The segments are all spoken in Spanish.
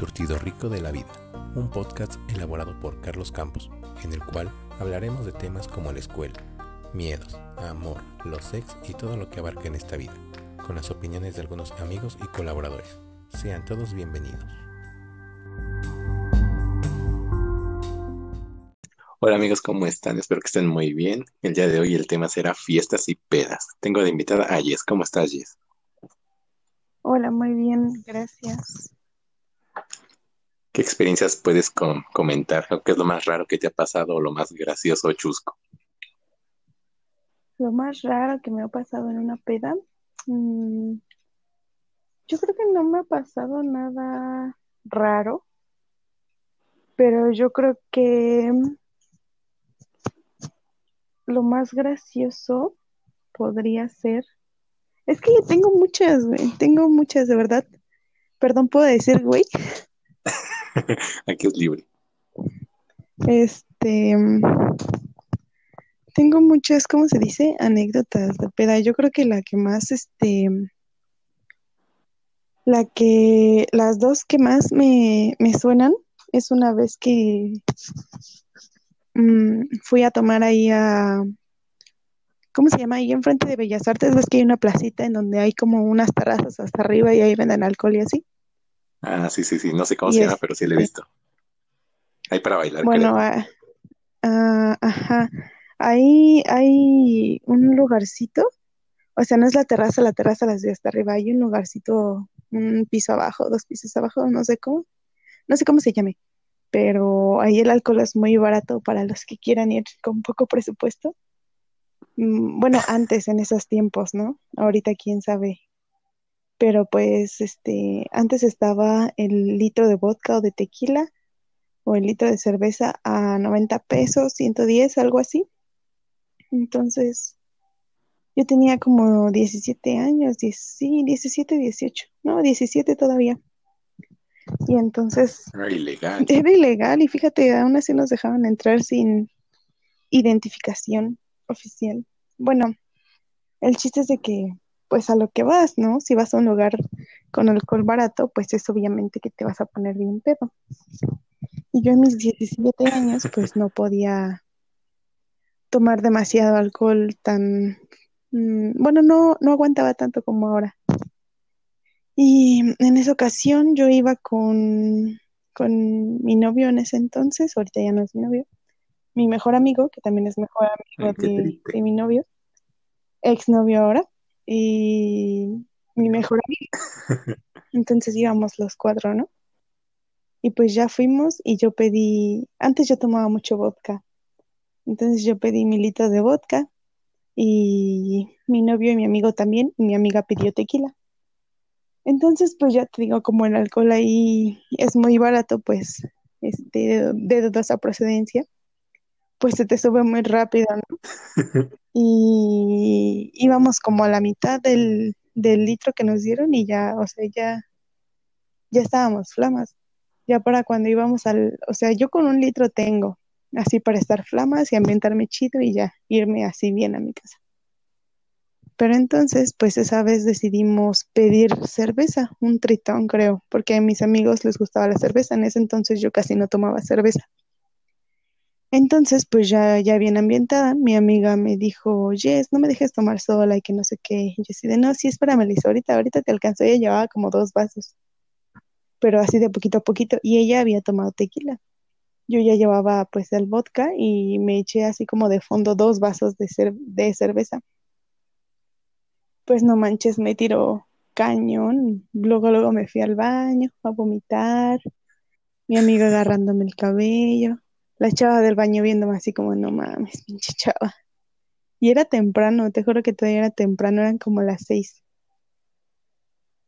surtido rico de la vida, un podcast elaborado por Carlos Campos, en el cual hablaremos de temas como la escuela, miedos, amor, los sex y todo lo que abarca en esta vida, con las opiniones de algunos amigos y colaboradores. Sean todos bienvenidos. Hola amigos, ¿cómo están? Espero que estén muy bien. El día de hoy el tema será fiestas y pedas. Tengo de invitada a Jess. ¿Cómo estás, Jess? Hola, muy bien, gracias. ¿Qué experiencias puedes comentar? ¿Qué es lo más raro que te ha pasado o lo más gracioso o chusco? Lo más raro que me ha pasado en una peda. Mm, yo creo que no me ha pasado nada raro, pero yo creo que lo más gracioso podría ser. Es que tengo muchas, güey. Tengo muchas, de verdad. Perdón, ¿puedo decir, güey? Aquí es libre. Este. Tengo muchas, ¿cómo se dice? Anécdotas de peda. Yo creo que la que más, este. La que. Las dos que más me, me suenan es una vez que Mm, fui a tomar ahí a, ¿cómo se llama? Ahí enfrente de Bellas Artes, ves que hay una placita en donde hay como unas terrazas hasta arriba y ahí venden alcohol y así. Ah, sí, sí, sí, no sé cómo se llama, pero sí lo he visto. Ahí para bailar. Bueno, ah, ah, ajá, ahí hay un lugarcito, o sea, no es la terraza, la terraza las de hasta arriba, hay un lugarcito, un piso abajo, dos pisos abajo, no sé cómo, no sé cómo se llame pero ahí el alcohol es muy barato para los que quieran ir con poco presupuesto. Mm, bueno, antes en esos tiempos, ¿no? Ahorita quién sabe. Pero pues, este, antes estaba el litro de vodka o de tequila o el litro de cerveza a 90 pesos, 110, algo así. Entonces, yo tenía como 17 años, sí, 17, 18, no, 17 todavía. Y entonces... Era ilegal. Era ilegal y fíjate, aún así nos dejaban entrar sin identificación oficial. Bueno, el chiste es de que, pues a lo que vas, ¿no? Si vas a un lugar con alcohol barato, pues es obviamente que te vas a poner bien pedo. Y yo en mis 17 años, pues no podía tomar demasiado alcohol tan... Mm, bueno, no, no aguantaba tanto como ahora. Y en esa ocasión yo iba con, con mi novio en ese entonces, ahorita ya no es mi novio, mi mejor amigo, que también es mejor amigo de, de, mi novio, ex novio ahora, y mi mejor amigo. Entonces íbamos los cuatro, ¿no? Y pues ya fuimos y yo pedí, antes yo tomaba mucho vodka, entonces yo pedí mi litro de vodka y mi novio y mi amigo también, y mi amiga pidió tequila. Entonces, pues ya te digo, como el alcohol ahí es muy barato, pues, este, de dudosa procedencia, pues se te sube muy rápido, ¿no? y íbamos como a la mitad del, del litro que nos dieron y ya, o sea, ya, ya estábamos flamas. Ya para cuando íbamos al, o sea, yo con un litro tengo, así para estar flamas y ambientarme chido y ya irme así bien a mi casa. Pero entonces, pues esa vez decidimos pedir cerveza, un tritón creo, porque a mis amigos les gustaba la cerveza. En ese entonces yo casi no tomaba cerveza. Entonces, pues ya, ya bien ambientada, mi amiga me dijo, Jess, no me dejes tomar sola y que no sé qué. Yo así de, no, sí, espérame, Lisa, ahorita, ahorita te alcanzó. Ella llevaba como dos vasos, pero así de poquito a poquito. Y ella había tomado tequila. Yo ya llevaba pues el vodka y me eché así como de fondo dos vasos de, de cerveza pues no manches, me tiró cañón. Luego, luego me fui al baño a vomitar. Mi amiga agarrándome el cabello. La chava del baño viéndome así como, no mames, pinche chava. Y era temprano, te juro que todavía era temprano, eran como las seis.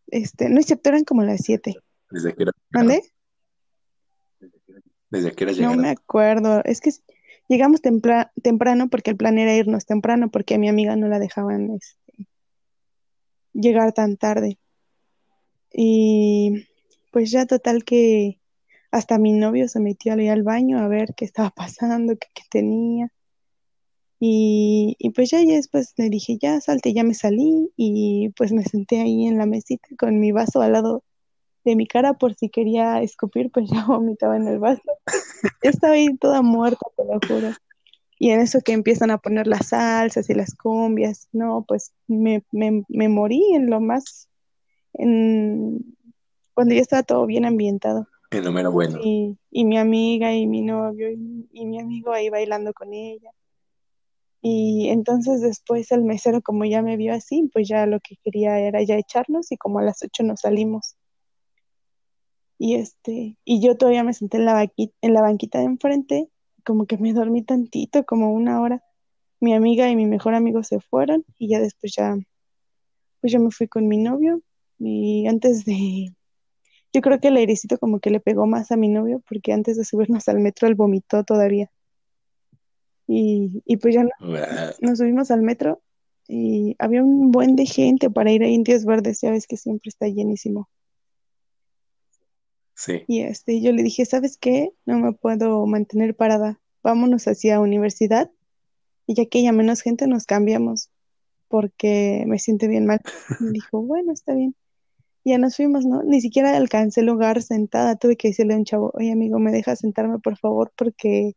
Este, no es cierto, eran como las siete. ¿Desde era? ¿Dónde? ¿Desde qué era No me acuerdo, es que llegamos temprano porque el plan era irnos temprano porque a mi amiga no la dejaban este, llegar tan tarde. Y pues ya total que hasta mi novio se metió ahí al baño a ver qué estaba pasando, qué, tenía. Y, pues ya, ya después le dije, ya salte, ya me salí y pues me senté ahí en la mesita con mi vaso al lado de mi cara por si quería escupir, pues ya vomitaba en el vaso. Estaba ahí toda muerta, te lo juro. Y en eso que empiezan a poner las salsas y las cumbias, no, pues me, me, me morí en lo más, en, cuando ya estaba todo bien ambientado. El número bueno. Y, y mi amiga y mi novio y, mi amigo ahí bailando con ella. Y entonces después el mesero, como ya me vio así, pues ya lo que quería era ya echarnos y como a las ocho nos salimos. Y este, y yo todavía me senté en la, en la banquita de enfrente, como que me dormí tantito, como una hora. Mi amiga y mi mejor amigo se fueron y ya después ya, pues yo me fui con mi novio y antes de, yo creo que el airecito como que le pegó más a mi novio porque antes de subirnos al metro él vomitó todavía. Y, y pues ya no, nos subimos al metro y había un buen de gente para ir a Indios Verdes, ya ves que siempre está llenísimo. Sí. Y este, yo le dije, ¿sabes qué? No me puedo mantener parada. Vámonos hacia universidad y ya que haya menos gente nos cambiamos porque me siento bien mal. Y dijo, bueno, está bien. Ya nos fuimos, ¿no? Ni siquiera alcancé el lugar sentada. Tuve que decirle a un chavo, oye amigo, ¿me dejas sentarme por favor? Porque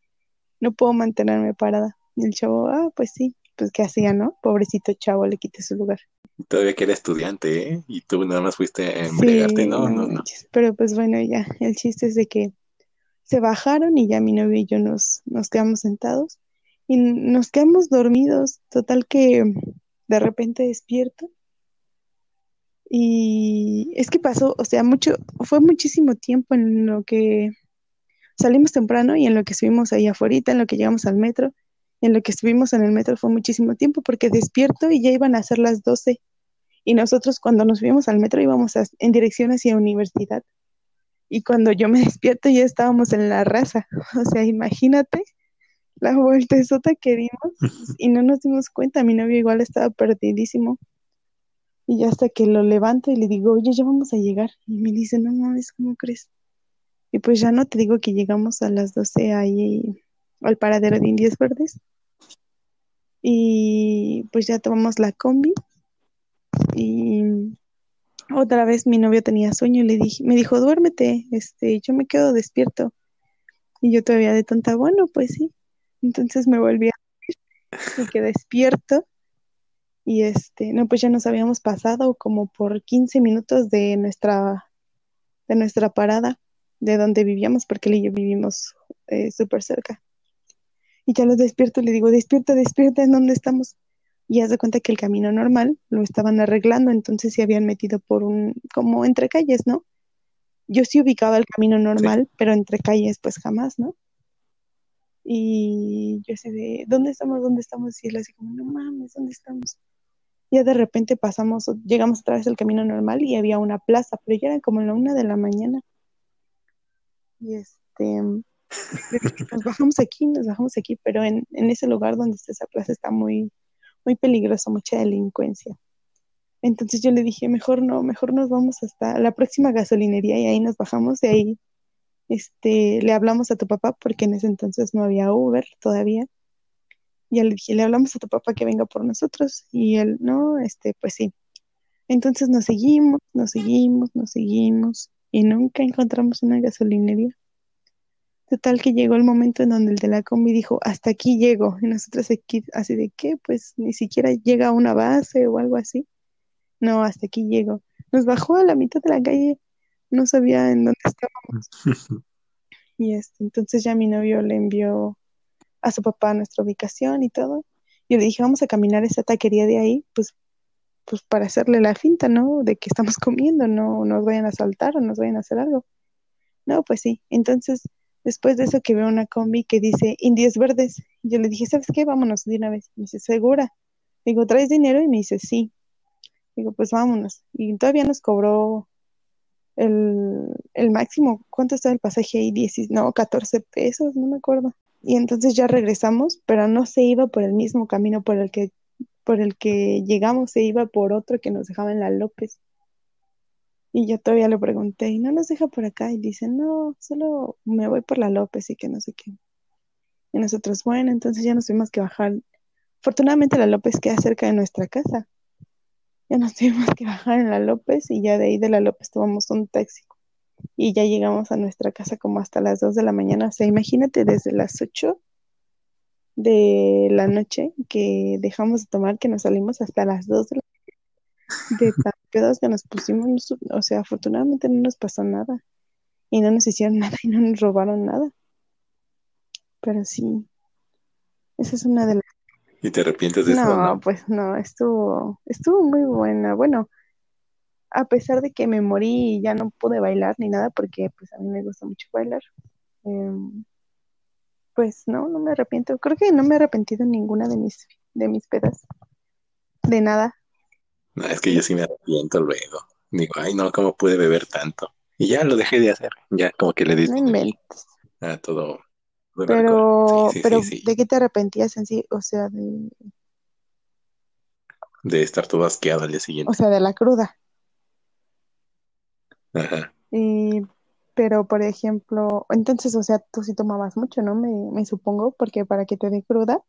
no puedo mantenerme parada. Y el chavo, ah, pues sí. Pues qué hacía, ¿no? Pobrecito chavo, le quité su lugar. Todavía que era estudiante, ¿eh? Y tú nada más fuiste a Sí, embriagarte, no, no no, no. Pero pues bueno, ya, el chiste es de que se bajaron y ya mi novio y yo nos, nos quedamos sentados y nos quedamos dormidos. Total que de repente despierto y es que pasó, o sea, mucho, fue muchísimo tiempo en lo que salimos temprano y en lo que estuvimos ahí afuera, en lo que llegamos al metro, en lo que estuvimos en el metro fue muchísimo tiempo porque despierto y ya iban a ser las 12 y nosotros cuando nos subimos al metro íbamos a- en dirección hacia universidad. Y cuando yo me despierto ya estábamos en la raza, o sea, imagínate la vueltezota que dimos y no nos dimos cuenta, mi novio igual estaba perdidísimo y ya hasta que lo levanto y le digo, oye, ya vamos a llegar y me dice, no mames, ¿cómo crees? Y pues ya no te digo que llegamos a las 12 ahí al paradero de Indios Verdes. Y pues ya tomamos la combi. Y otra vez mi novio tenía sueño y le dije, me dijo, duérmete, este, yo me quedo despierto. Y yo todavía de tonta, bueno, pues sí. Entonces me volví a me quedé despierto. Y este, no, pues ya nos habíamos pasado como por 15 minutos de nuestra, de nuestra parada, de donde vivíamos, porque él y yo vivimos eh, súper cerca. Y ya lo despierto y le digo, despierta, despierta, ¿en dónde estamos? Y haz de cuenta que el camino normal lo estaban arreglando, entonces se habían metido por un, como entre calles, ¿no? Yo sí ubicaba el camino normal, pero entre calles pues jamás, ¿no? Y yo así de, ¿dónde estamos? ¿Dónde estamos? Y él así como, no mames, ¿dónde estamos? Ya de repente pasamos, llegamos otra vez al camino normal y había una plaza, pero ya era como la una de la mañana. Y este, nos bajamos aquí, nos bajamos aquí, pero en, en ese lugar donde está esa plaza está muy, muy peligroso, mucha delincuencia. Entonces yo le dije, mejor no, mejor nos vamos hasta la próxima gasolinería y ahí nos bajamos y ahí este, le hablamos a tu papá porque en ese entonces no había Uber todavía. Ya le dije, le hablamos a tu papá que venga por nosotros y él, no, este, pues sí. Entonces nos seguimos, nos seguimos, nos seguimos y nunca encontramos una gasolinería. Total que llegó el momento en donde el de la combi dijo, hasta aquí llego. Y nosotros aquí, así de qué, pues ni siquiera llega a una base o algo así. No, hasta aquí llego. Nos bajó a la mitad de la calle, no sabía en dónde estábamos. Y este, entonces ya mi novio le envió a su papá nuestra ubicación y todo. Yo le dije, vamos a caminar esa taquería de ahí, pues, pues para hacerle la finta, ¿no? De que estamos comiendo, no nos vayan a asaltar o nos vayan a hacer algo. No, pues sí. Entonces, después de eso que veo una combi que dice Indios Verdes, yo le dije, ¿sabes qué? Vámonos de una vez. Me dice, ¿segura? Digo, ¿traes dinero? Y me dice, sí. Digo, pues vámonos. Y todavía nos cobró el, el máximo. ¿Cuánto está el pasaje ahí? 10, no, 14 pesos, no me acuerdo. Y entonces ya regresamos, pero no se iba por el mismo camino por el que, por el que llegamos, se iba por otro que nos dejaba en la López. Y yo todavía le pregunté, ¿y no nos deja por acá? Y dice, no, solo me voy por la López y que no sé qué. Y nosotros, bueno, entonces ya nos tuvimos que bajar. Afortunadamente la López queda cerca de nuestra casa. Ya nos tuvimos que bajar en la López y ya de ahí de la López tomamos un taxi y ya llegamos a nuestra casa como hasta las 2 de la mañana. O sea, imagínate desde las 8 de la noche que dejamos de tomar, que nos salimos hasta las 2 de la de tan pedos que nos pusimos, o sea, afortunadamente no nos pasó nada y no nos hicieron nada y no nos robaron nada. Pero sí, esa es una de las... ¿Y te arrepientes de eso? No, pues no, estuvo, estuvo muy buena. Bueno, a pesar de que me morí y ya no pude bailar ni nada, porque pues a mí me gusta mucho bailar, em, pues no, no me arrepiento. Creo que no me he arrepentido en ninguna de mis, de mis pedas. De nada. No, es que yo sí me arrepiento luego. Digo, ay, no, ¿cómo pude beber tanto? Y ya lo dejé de hacer. Ya como que le di No inventes. a todo. todo Pero, alcohol. Sí, sí, pero sí. ¿de qué te arrepentías en sí? O sea, de, De estar todo asqueado al día o siguiente. sea, de la cruda. Ajá. Y, pero, por ejemplo, entonces, o sea, tú sí tomabas mucho, ¿no? Me, me supongo, porque para que te dé cruda,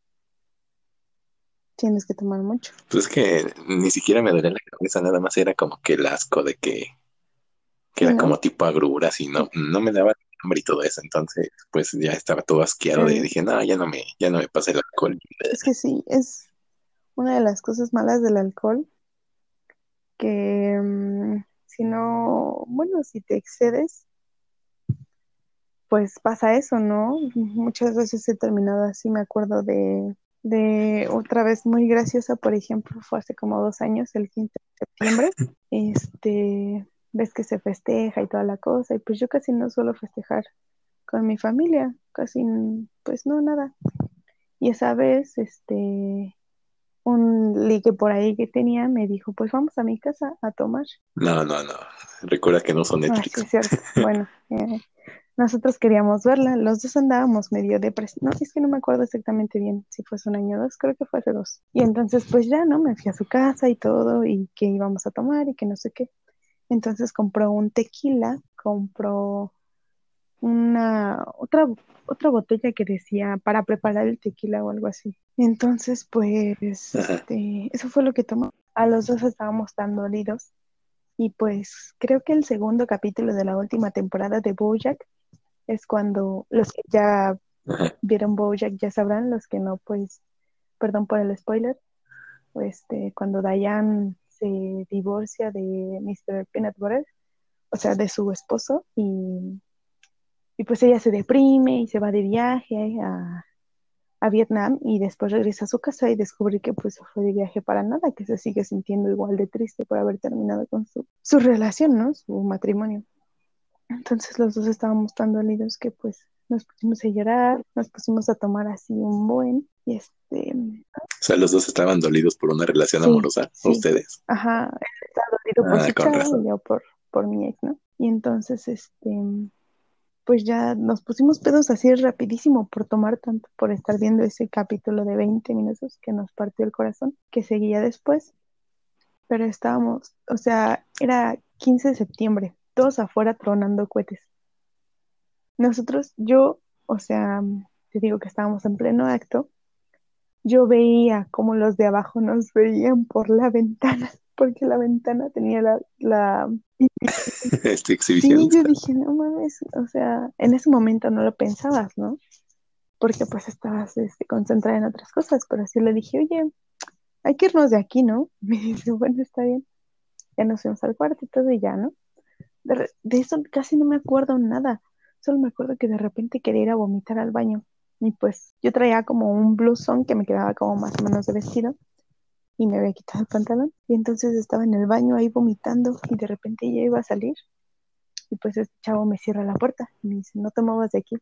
tienes que tomar mucho. Pues es que ni siquiera me dolía la cabeza, nada más era como que el asco de que, que era ¿no? como tipo agruras y no, no me daba hambre y todo eso. Entonces, pues ya estaba todo asqueado y dije, no, ya no me, ya no me pasa el alcohol. Es que sí, es una de las cosas malas del alcohol, que mm, si no, bueno, si te excedes, pues pasa eso, ¿no? Muchas veces he terminado así, me acuerdo de, de otra vez muy graciosa, por ejemplo, fue hace como dos años, el 15 de septiembre, este, ves que se festeja y toda la cosa, y pues yo casi no suelo festejar con mi familia, casi, pues no, nada. Y esa vez, este, un ligue por ahí que tenía me dijo, pues vamos a mi casa a tomar. No, no, no. Recuerda que no son Ah, sí, Netflix. cierto. Bueno, eh, nosotros queríamos verla, los dos andábamos medio depresión. No, es que no me acuerdo exactamente bien si fue hace un año o dos, creo que fue hace dos. Y entonces, pues ya, ¿no? Me fui a su casa y todo, y que íbamos a tomar y que no sé qué. Entonces compró un tequila, compró una otra otra botella que decía para preparar el tequila o algo así. Entonces, pues, este, eso fue lo que tomó. A los dos estábamos tan dolidos. Y pues creo que el segundo capítulo de la última temporada de BoJack es cuando los que ya vieron BoJack ya sabrán, los que no, pues, perdón por el spoiler, este, cuando Diane se divorcia de Mr. Peanut Butter, o sea, de su esposo, y, y pues ella se deprime y se va de viaje a, a Vietnam y después regresa a su casa y descubre que pues fue de viaje para nada, que se sigue sintiendo igual de triste por haber terminado con su, su relación, ¿no? Su matrimonio. Entonces los dos estábamos tan dolidos que pues nos pusimos a llorar, nos pusimos a tomar así un buen, y este, O sea, los dos estaban dolidos por una relación Sí, amorosa. sí. Ustedes. ajá, él estaba dolido por Ah, su chava y yo por, por mi ex, ¿no? Y entonces, este, pues ya nos pusimos pedos así rapidísimo por tomar tanto, por estar viendo ese capítulo de 20 minutos que nos partió el corazón, que seguía después. Pero estábamos, o sea, era 15 de septiembre, todos afuera tronando cohetes. Nosotros, yo, o sea, te digo que estábamos en pleno acto, yo veía como los de abajo nos veían por la ventana, porque la ventana tenía la, la... Este Sí, exhibicionista. yo dije, no mames, o sea, en ese momento no lo pensabas, ¿no? Porque pues estabas este, concentrada en otras cosas, pero sí le dije, oye, hay que irnos de aquí, ¿no? Me dice, bueno, está bien. Ya nos fuimos al cuarto y todo y ya, ¿no? De, de eso casi no me acuerdo nada, solo me acuerdo que de repente quería ir a vomitar al baño y pues yo traía como un blusón que me quedaba como más o menos de vestido y me había quitado el pantalón y entonces estaba en el baño ahí vomitando y de repente ya iba a salir y pues este chavo me cierra la puerta y me dice, no te muevas de aquí.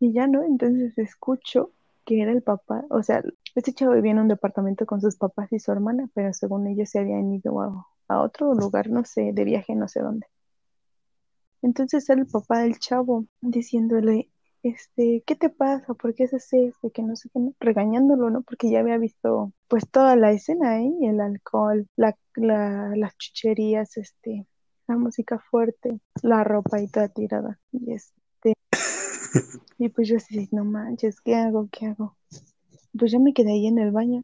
Y ya no, entonces escucho que era el papá, o sea, este chavo vivía en un departamento con sus papás y su hermana, pero según ellos se habían ido a, a otro lugar, no sé, de viaje, no sé dónde. Entonces era el papá del chavo diciéndole, este, ¿qué te pasa? ¿Por qué haces esto? Que no sé qué, regañándolo, ¿no? Porque ya había visto pues toda la escena ahí, el alcohol, la, la, las chucherías, este, la música fuerte, la ropa y toda tirada. Y este, y pues yo así, no manches, ¿qué hago? ¿Qué hago? Pues yo me quedé ahí en el baño,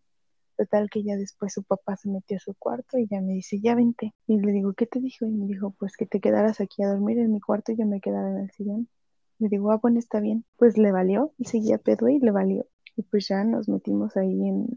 Total que ya después su papá se metió a su cuarto y ya me dice, ya vente. Y le digo, ¿qué te dijo? Y me dijo, pues que te quedaras aquí a dormir en mi cuarto y yo me quedara en el sillón. Le digo, ah, bueno, está bien. Pues le valió, y seguía pedo y le valió. Y pues ya nos metimos ahí en,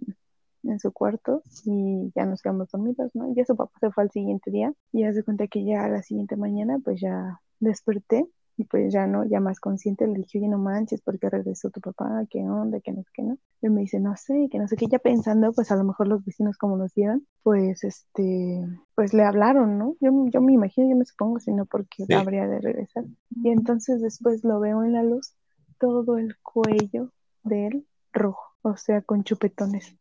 en su cuarto y ya nos quedamos dormidos, ¿no? Ya su papá se fue al siguiente día y ya se cuenta que ya a la siguiente mañana pues ya desperté y pues ya no, ya más consciente le dije, oye, no manches, ¿por qué regresó tu papá? ¿Qué onda? ¿Qué no sé qué no? Y me dice, no sé, que no sé qué, ya pensando, pues a lo mejor los vecinos como nos vieron, pues este, pues le hablaron, ¿no? Yo, yo me imagino, yo me supongo, si no, porque habría de regresar. Y entonces después lo veo en la luz, todo el cuello de él rojo, o sea, con chupetones.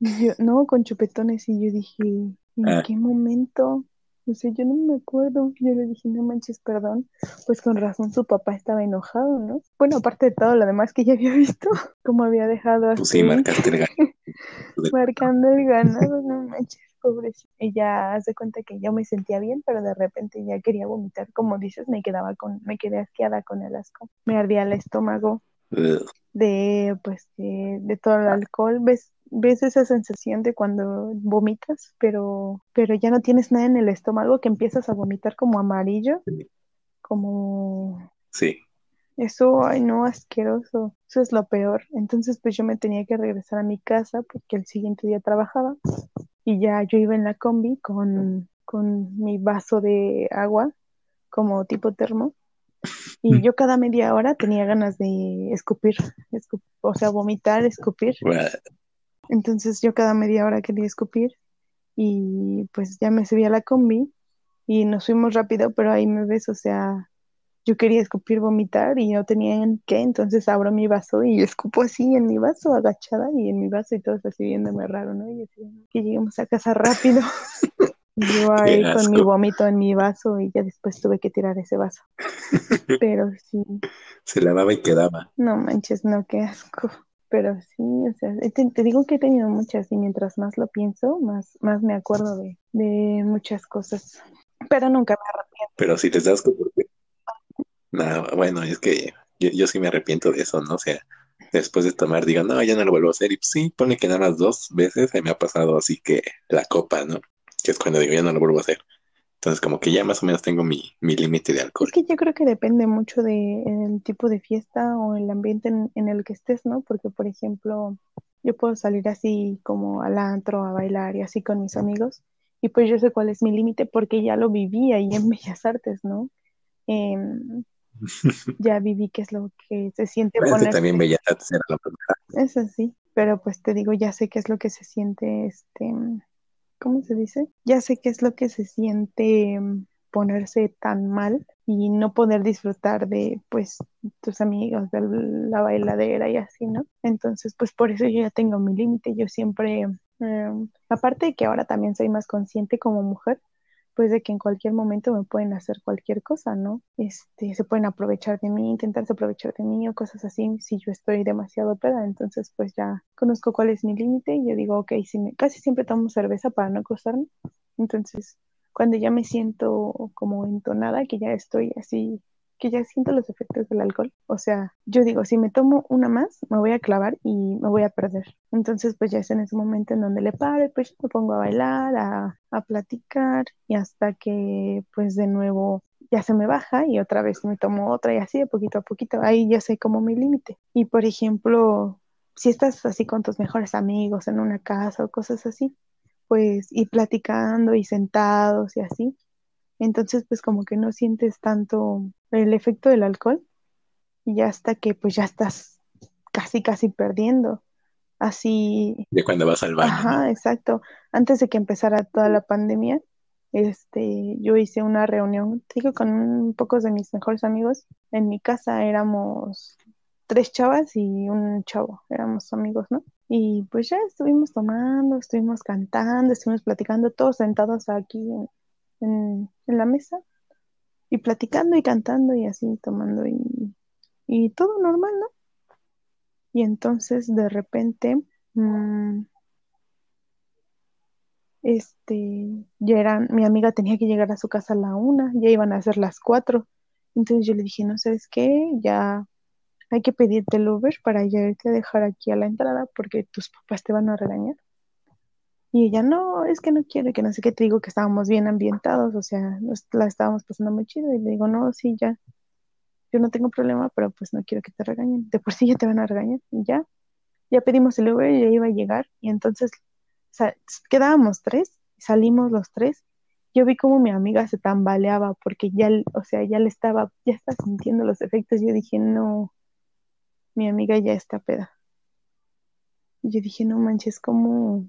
Yo, no, con chupetones, y yo dije, ¿en Ah. qué momento? O sea, yo no me acuerdo. Yo le dije, no manches, perdón. Pues con razón su papá estaba enojado, ¿no? Bueno, aparte de todo lo demás que ya había visto, como había dejado así, Pues sí, marcaste el ganado. marcando el ganado, no manches, pobrecito. Y ya hace cuenta que yo me sentía bien, pero de repente ya quería vomitar. Como dices, me quedaba con, me quedé asqueada con el asco. Me ardía el estómago de, pues, de, de todo el alcohol. ¿Ves, ves esa sensación de cuando vomitas, pero, pero ya no tienes nada en el estómago, que empiezas a vomitar como amarillo, como Sí. eso, ay no, asqueroso. Eso es lo peor. Entonces, pues yo me tenía que regresar a mi casa porque el siguiente día trabajaba y ya yo iba en la combi con, con mi vaso de agua como tipo termo y yo cada media hora tenía ganas de escupir, escup- o sea, vomitar, escupir. Bueno, Entonces yo cada media hora quería escupir y pues ya me subí a la combi y nos fuimos rápido, pero ahí me ves, o sea, yo quería escupir, vomitar y no tenía en qué, entonces abro mi vaso y escupo así en mi vaso, agachada y en mi vaso y todos así viéndome raro, ¿no? Y así, que lleguemos a casa rápido. Yo ahí con mi vómito en mi vaso y ya después tuve que tirar ese vaso. Pero sí, se lavaba y quedaba. no manches, no, qué asco. Pero sí, o sea, te, te digo que he tenido muchas y mientras más lo pienso, más, más me acuerdo de, de muchas cosas. Pero nunca me arrepiento. Pero si les das. No, bueno, es que yo, yo sí me arrepiento de eso, ¿no? O sea, después de tomar, digo, no, ya no lo vuelvo a hacer. Y pues sí, pone que nada más dos veces se me ha pasado así que la copa, ¿no? Que es cuando digo, ya no lo vuelvo a hacer. Entonces, como que ya más o menos tengo mi, mi límite de alcohol. Es que yo creo que depende mucho del tipo de fiesta o el ambiente en, en el que estés, ¿no? Porque, por ejemplo, yo puedo salir así como al antro a bailar y así con mis amigos. Y pues yo sé cuál es mi límite porque ya lo viví ahí en Bellas Artes, ¿no? Em, ya viví qué es lo que se siente Bueno, ponerse- también Bellas Artes era la primera. Es así, pero pues te digo, ya sé qué es lo que se siente, este, ¿cómo se dice? Ya sé qué es lo que se siente mm, ponerse tan mal y no poder disfrutar de, pues, tus amigos, de la bailadera y así, ¿no? Entonces, pues por eso yo ya tengo mi límite, yo siempre, eh, aparte de que ahora también soy más consciente como mujer, pues de que en cualquier momento me pueden hacer cualquier cosa, ¿no? Este, se pueden aprovechar de mí, intentarse aprovechar de mí o cosas así si yo estoy demasiado peda, entonces pues ya conozco cuál es mi límite y yo digo, ok, si me, casi siempre tomo cerveza para no acostarme, entonces cuando ya me siento como entonada, que ya estoy así, que ya siento los efectos del alcohol, o sea, yo digo, si me tomo una más, me voy a clavar y me voy a perder. Entonces, pues ya es en ese momento en donde le paro y pues me pongo a bailar, a, a platicar y hasta que pues de nuevo ya se me baja y otra vez me tomo otra y así de poquito a poquito. Ahí ya sé como mi límite. Y por ejemplo, si estás así con tus mejores amigos en una casa o cosas así, pues y platicando y sentados y así, entonces pues como que no sientes tanto el efecto del alcohol y ya hasta que pues ya estás casi casi perdiendo. Así De cuando vas al baño, ¿no? Ajá, exacto. Antes de que empezara toda la pandemia, este, yo hice una reunión, digo, con un pocos de mis mejores amigos. En mi casa éramos tres chavas y un chavo, éramos amigos, ¿no? Y pues ya estuvimos tomando, estuvimos cantando, estuvimos platicando, todos sentados aquí en, la mesa y platicando y cantando y así tomando y, y todo normal, ¿no? Y entonces de repente, mm, este, ya eran, mi amiga tenía que llegar a su casa a la una, ya iban a ser las cuatro. Entonces yo le dije, no sabes qué, ya hay que pedirte el Uber para irte a dejar aquí a la entrada porque tus papás te van a regañar. Y ella, no, es que no quiere, que no sé qué, te digo que estábamos bien ambientados, o sea, la estábamos pasando muy chido. Y le digo, no, sí, ya, yo no tengo problema, pero pues no quiero que te regañen. De por sí ya te van a regañar. Y ya, ya pedimos el Uber y ya iba a llegar. Y entonces quedábamos tres, salimos los tres. Yo vi como mi amiga se tambaleaba porque ya, o sea, ya le estaba, ya está sintiendo los efectos. Yo dije, no, mi amiga ya está peda. Y yo dije, no manches, ¿cómo,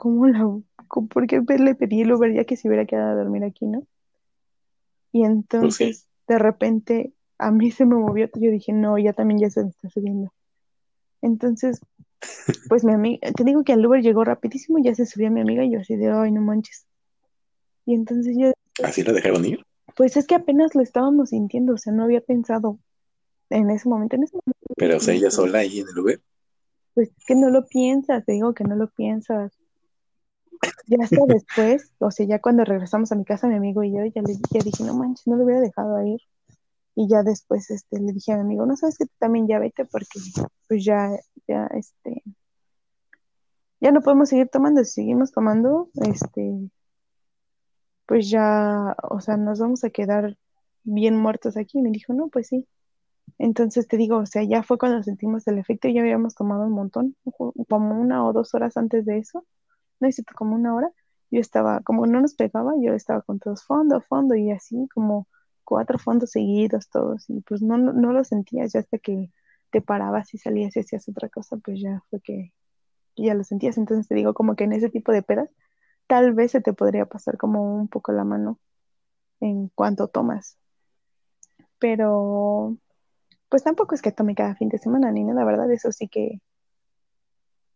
cómo la, por qué le pedí el Uber ya que se hubiera quedado a dormir aquí, no? Y entonces, de repente, a mí se me movió, yo dije, no, ya también ya se me está subiendo. Entonces, pues mi amiga, te digo que el Uber llegó rapidísimo, ya se subió mi amiga y yo así de, ay, no manches. Y entonces yo... ¿Así lo dejaron ir? Pues es que apenas lo estábamos sintiendo, o sea, no había pensado en ese momento, en ese momento. Pero, o sea, ella sola ahí en el Uber. Pues es que no lo piensas, te digo que no lo piensas. Ya hasta después, o sea, ya cuando regresamos a mi casa, mi amigo y yo, ya le ya dije, no manches, no lo hubiera dejado ir. Y ya después este, le dije a mi amigo, no sabes que también ya vete porque pues ya, ya, este, ya no podemos seguir tomando. Si seguimos tomando, este, pues ya, o sea, nos vamos a quedar bien muertos aquí. Y me dijo, no, pues sí. Entonces te digo, o sea, ya fue cuando sentimos el efecto, ya habíamos tomado un montón, como una o dos horas antes de eso, no necesito como una hora, yo estaba, como no nos pegaba, yo estaba con todos fondo, fondo y así como cuatro fondos seguidos todos y pues no, no, lo sentías ya hasta que te parabas y salías y hacías otra cosa, pues ya fue que ya lo sentías. Entonces te digo como que en ese tipo de pedas tal vez se te podría pasar como un poco la mano en cuanto tomas. Pero pues tampoco es que tome cada fin de semana ni nada, ¿verdad? Eso sí que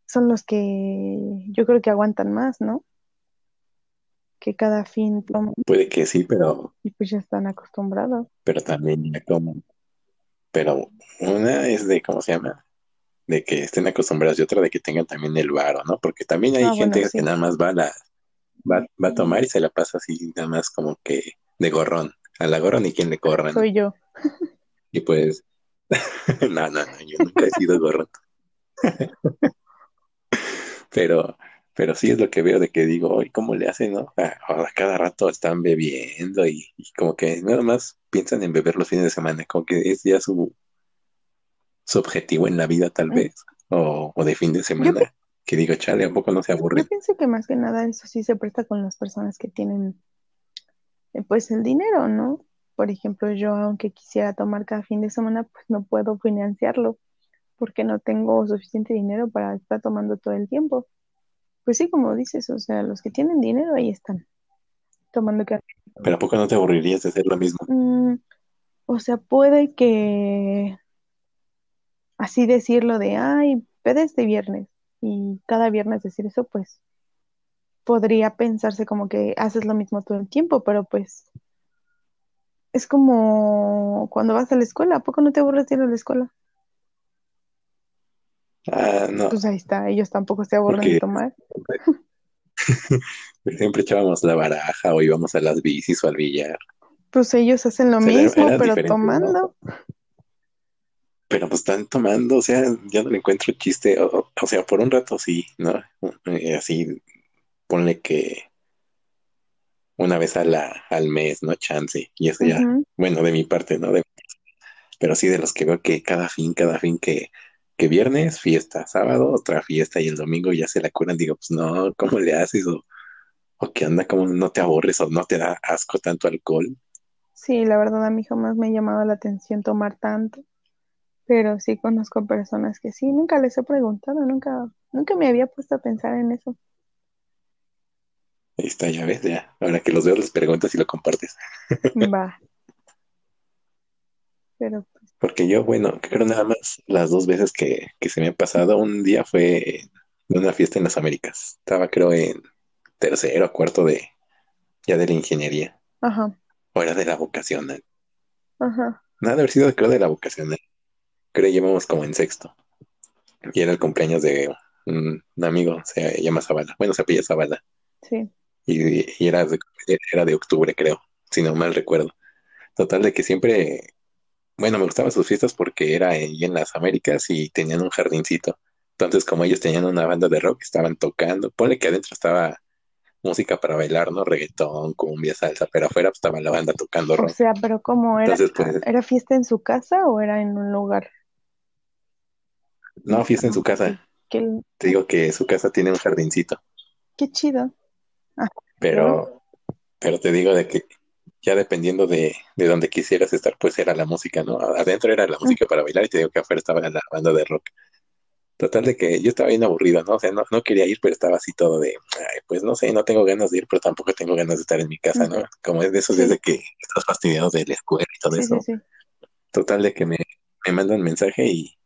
son los que yo creo que aguantan más, ¿no? Que cada fin toman. Puede que sí, pero. Y pues ya están acostumbrados. Pero también ya como. Pero una es de, ¿cómo se llama? De que estén acostumbrados y otra de que tengan también el varo, ¿no? Porque también hay ah, gente que nada más va a, la, va, va, a tomar y se la pasa así, nada más como que de gorrón. A la gorrón y quien le corra. Soy yo. Y pues, no, no, no, yo nunca he sido gorrón. pero, pero sí es lo que veo de que digo, hoy cómo le hacen, no? Ahora cada rato están bebiendo y, como que nada más piensan en beber los fines de semana, como que es ya su, su objetivo en la vida tal vez, o, de fin de semana. que digo, chale, ¿a poco no se aburre? Yo pienso que más que nada eso sí se presta con las personas que tienen eh, pues el dinero, ¿no? Por ejemplo, yo aunque quisiera tomar cada fin de semana, pues no puedo financiarlo porque no tengo suficiente dinero para estar tomando todo el tiempo. Pues sí, como dices, o sea, los que tienen dinero ahí están tomando café. Pero ¿a poco no te aburrirías de hacer lo mismo? Mm, o sea, puede que así decirlo de, ay, pede este viernes y cada viernes decir eso, pues podría pensarse como que haces lo mismo todo el tiempo, pero pues es como cuando vas a la escuela, ¿a poco no te aburres de ir a la escuela? Ah, no. Pues ahí está, ellos tampoco se aburren de tomar. Siempre echábamos la baraja o íbamos a las bicis o al billar. Pues ellos hacen lo mismo, pero tomando. Pero pues están tomando, o sea, ya no le encuentro chiste. O, sea, por un rato sí, ¿no? Eh, así, ponle que una vez a la, al mes, ¿no? Chance. Y eso ya, bueno, de mi parte, ¿no? pero sí de los que veo que cada fin, cada fin que, que viernes, fiesta, sábado, otra fiesta y el domingo ya se la curan. Digo, pues no, ¿cómo le haces? O, o qué anda, ¿cómo no te aburres o no te da asco tanto alcohol? Sí, la verdad a mí jamás me ha llamado la atención tomar tanto. Pero sí conozco personas que sí, nunca les he preguntado, nunca, nunca me había puesto a pensar en eso. Ahí está, ya ves, ya. Ahora que los veo, les preguntas y lo compartes. Va. Pero pues, Porque yo, bueno, creo nada más las dos veces que, se me ha pasado. Un día fue en una fiesta en las Américas. Estaba, creo, en tercero o cuarto de ya de la ingeniería. Ajá. O era de la vocacional. Ajá. Nada de haber sido, creo, de la vocacional. Creo que llevamos como en sexto. Y era el cumpleaños de un, amigo, se llama Zavala. Bueno, se apellida Zavala. Sí y, era, de, era de octubre, creo, si no mal recuerdo. Total de que siempre bueno, me gustaban sus fiestas porque era ahí en las Américas y tenían un jardincito. Entonces, como ellos tenían una banda de rock, estaban tocando. Ponle que adentro estaba música para bailar, ¿no? Reggaetón, cumbia, salsa, pero afuera pues, estaba la banda tocando O rock. sea, pero ¿cómo era? Entonces, pues, ¿Era fiesta en su casa o era en un lugar? no, fiesta en su Ah, casa. Qué, Te digo que su casa tiene un jardincito, qué chido. Ah, pero, pero te digo de que ya dependiendo de, de donde quisieras estar, pues era la música, ¿no? Adentro era la música para bailar y te digo que afuera estaba la banda de rock. Total de que yo estaba bien aburrido, ¿no? O sea, no, no quería ir, pero estaba así todo de, ay, pues no sé, no tengo ganas de ir, pero tampoco tengo ganas de estar en mi casa, ¿no? Como es de esos días Sí. de que estás fastidiado de la escuela y todo sí, eso. sí, sí. Total de que me, me mandan mensaje y,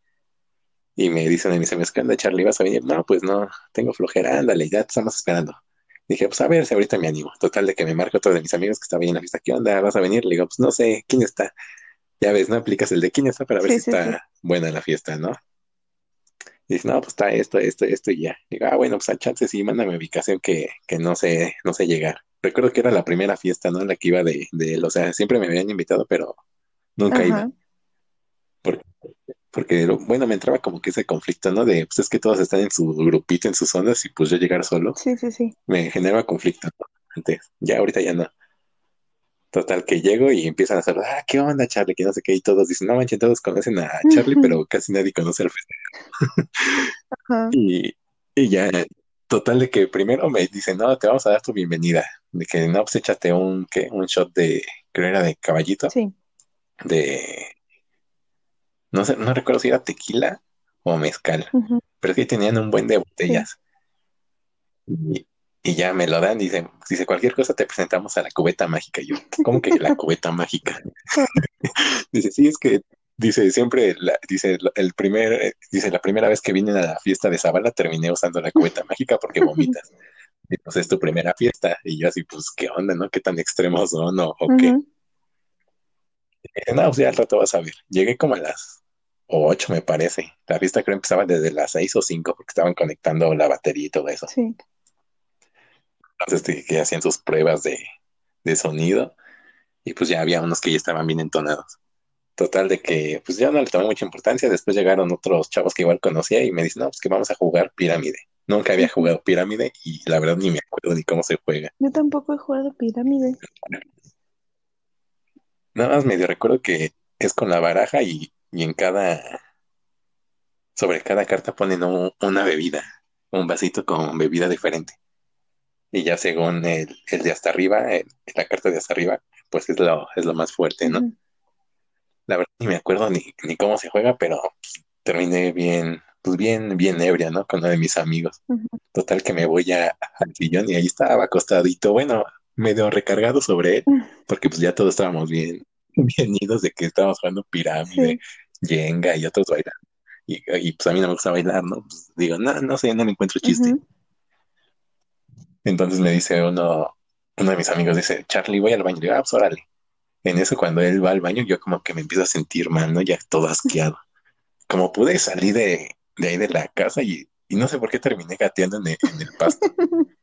y me dicen a mis amigos, ¿qué onda, Charlie? ¿Vas a venir? No, pues no, tengo flojera, ándale, ya te estamos esperando. Dije, pues a ver si ahorita me animo. Total de que me marco otro de mis amigos que estaba ahí en la fiesta, ¿qué onda? ¿Vas a venir? Le digo, pues no sé, ¿quién está? Ya ves, ¿no? Aplicas el de quién está para ver Sí, si sí, está sí. buena la fiesta, ¿no? Y dice, no, pues está esto, esto, esto y ya. Digo, ah, bueno, pues a chance sí, mándame ubicación que, que no sé, no sé llegar. Recuerdo que era la primera fiesta, ¿no? La que iba de, de él. O sea, siempre me habían invitado, pero nunca iba. Ajá. Porque, porque, bueno, me entraba como que ese conflicto, ¿no? De, pues es que todos están en su grupito, en sus zonas, y pues yo llegar solo, Sí, sí, sí. me generaba conflicto, ¿no? Antes, ya ahorita ya no. Total, que llego y empiezan a hacer, ah, ¿qué onda, Charlie? Que no sé qué, y todos dicen, no manchen, todos conocen a Charlie, pero casi nadie conoce al festejo. Ajá. Y, y ya, total de que primero me dicen, no, te vamos a dar tu bienvenida. De que no, pues échate un, ¿qué? Un shot de, creo era de caballito, Sí. de, no sé, no recuerdo si era tequila o mezcal, pero es que tenían un buen de botellas. Y, y ya me lo dan, dice, dice, cualquier cosa te presentamos a la cubeta mágica. Y yo, ¿cómo que la cubeta mágica? Dice, sí, es que, dice, siempre, la- dice, el primer, eh, dice, la primera vez que vine a la fiesta de Zavala terminé usando la cubeta mágica porque vomitas. Y pues es tu primera fiesta. Y yo así, pues, ¿qué onda, no? ¿Qué tan extremos son o, o qué? No, pues ya al rato vas a ver. Llegué como a las ocho, me parece. La fiesta creo empezaba desde las seis o cinco porque estaban conectando la batería y todo eso. Sí. Entonces, que hacían sus pruebas de, de sonido y pues ya había unos que ya estaban bien entonados. Total de que pues ya no le tomé mucha importancia. Después llegaron otros chavos que igual conocía y me dicen, no, pues que vamos a jugar pirámide. Nunca había jugado pirámide y la verdad ni me acuerdo ni cómo se juega. Yo tampoco he jugado pirámide. Nada más medio recuerdo que es con la baraja y, y en cada, sobre cada carta ponen un- una bebida, un vasito con bebida diferente. Y ya según el, el de hasta arriba, el- la carta de hasta arriba, pues es lo, es lo más fuerte, ¿no? La verdad ni me acuerdo ni, ni cómo se juega, pero pues, terminé bien, pues bien, bien ebria, ¿no? Con uno de mis amigos. Total que me voy a, al sillón y ahí estaba acostadito, bueno, medio recargado sobre él, porque pues ya todos estábamos bien, bien idos de que estábamos jugando pirámide, Jenga y otros bailando. Y, y pues a mí no me gusta bailar, ¿no? Pues digo, no, no sé, no me encuentro chiste. Entonces me dice uno, uno de mis amigos, dice, Charlie, voy al baño. Le digo, ah, pues órale. En eso, cuando él va al baño, yo como que me empiezo a sentir mal, ¿no? Ya todo asqueado. Como pude salir de, de ahí de la casa y, y no sé por qué terminé gateando en el, en el pasto.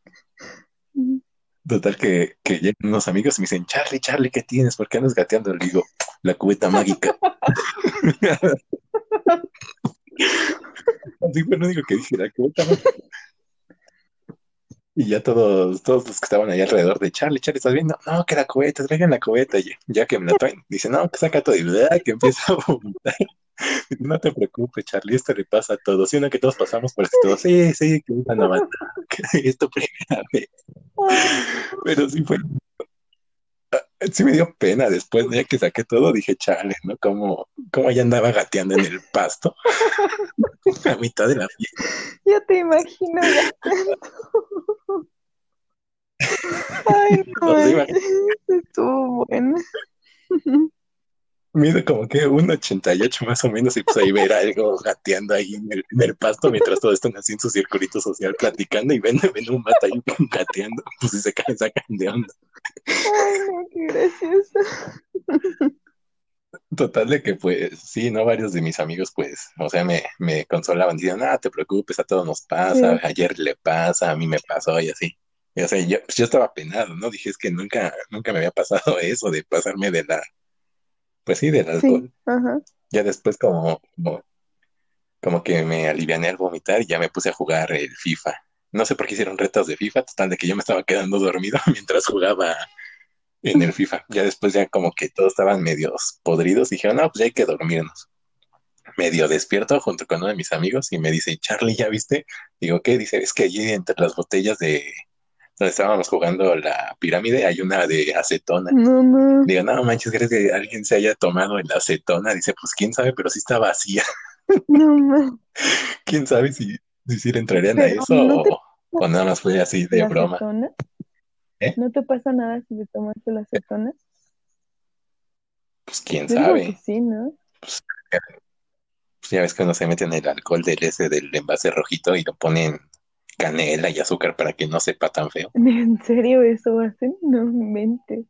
Total que, que llegan unos amigos y me dicen, Charlie, Charlie, ¿qué tienes? ¿Por qué andas gateando? Le digo, la cubeta mágica. Así fue lo único que dije, la cubeta mágica. Y ya todos, todos los que estaban ahí alrededor de Charlie, Charlie, ¿estás viendo? No, que la cubeta, traigan la cubeta. Y ya que me la traen, dice, no, que saca todo y que empieza a vomitar. No te preocupes, Charlie, esto le pasa a todos. Y uno que todos pasamos por esto, sí, sí, que iban a matar, que es tu primera vez. Pero sí fue, sí me dio pena después, ya que saqué todo, dije, chale, ¿no? Como, como ya andaba gateando en el pasto a mitad de la fiesta. Ya te imagino gateando. Ay, no, estuvo buena. Mido como que un 88 más o menos y pues ahí ver algo gateando ahí en el, en el pasto mientras todos están así en su circulito social platicando y ven, ven un mata ahí gateando, pues si se caen, sacan de onda. Ay, no, qué gracioso. Total de que pues sí, ¿no? Varios de mis amigos pues, o sea, me, me consolaban, decían, no te preocupes, a todos nos pasa, Sí. ayer le pasa, a mí me pasó y así. Y, o sea, yo, pues, yo estaba penado, ¿no? Dije, es que nunca, nunca me había pasado eso de pasarme de la, pues sí, del Sí, alcohol. ajá. Ya después como, como, como que me aliviané al vomitar y ya me puse a jugar el FIFA. No sé por qué hicieron retos de FIFA, total de que yo me estaba quedando dormido mientras jugaba en el FIFA. Ya después ya como que todos estaban medios podridos y dijeron, no, pues ya hay que dormirnos. Medio despierto junto con uno de mis amigos y me dice, Charlie, ¿ya viste? Digo, ¿qué? Dice, es que allí entre las botellas de donde estábamos jugando la pirámide hay una de acetona. No, no. Digo, no manches, ¿crees que alguien se haya tomado la acetona? Dice, pues quién sabe, pero sí está vacía. No, ma. ¿Quién sabe si, si le entrarían a eso no o, te- o nada más fue así de ¿La broma? ¿Eh? ¿No te pasa nada si te tomaste la acetona? Pues quién Yo digo sabe. que sí, ¿no? Pues ya ves que uno se mete en el alcohol del ese del envase rojito y lo ponen canela y azúcar para que no sepa tan feo. ¿En serio eso hacen? No inventes.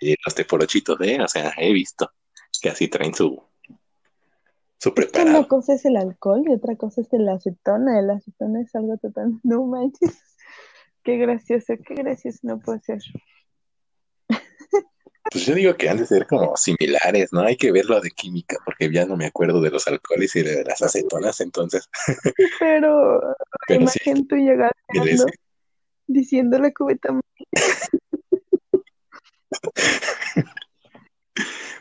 Y los teporochitos, ¿eh? O sea, he visto que así traen su, su que una preparado. cosa es el alcohol y otra cosa es el acetona. El acetona es algo total. No manches. Qué gracioso, qué gracioso no puede ser. Pues yo digo que han de ser como similares, ¿no? Hay que verlo de química, porque ya no me acuerdo de los alcoholes y de las acetonas, entonces, Pero pero sí, gateando, ese. diciendo la cubeta.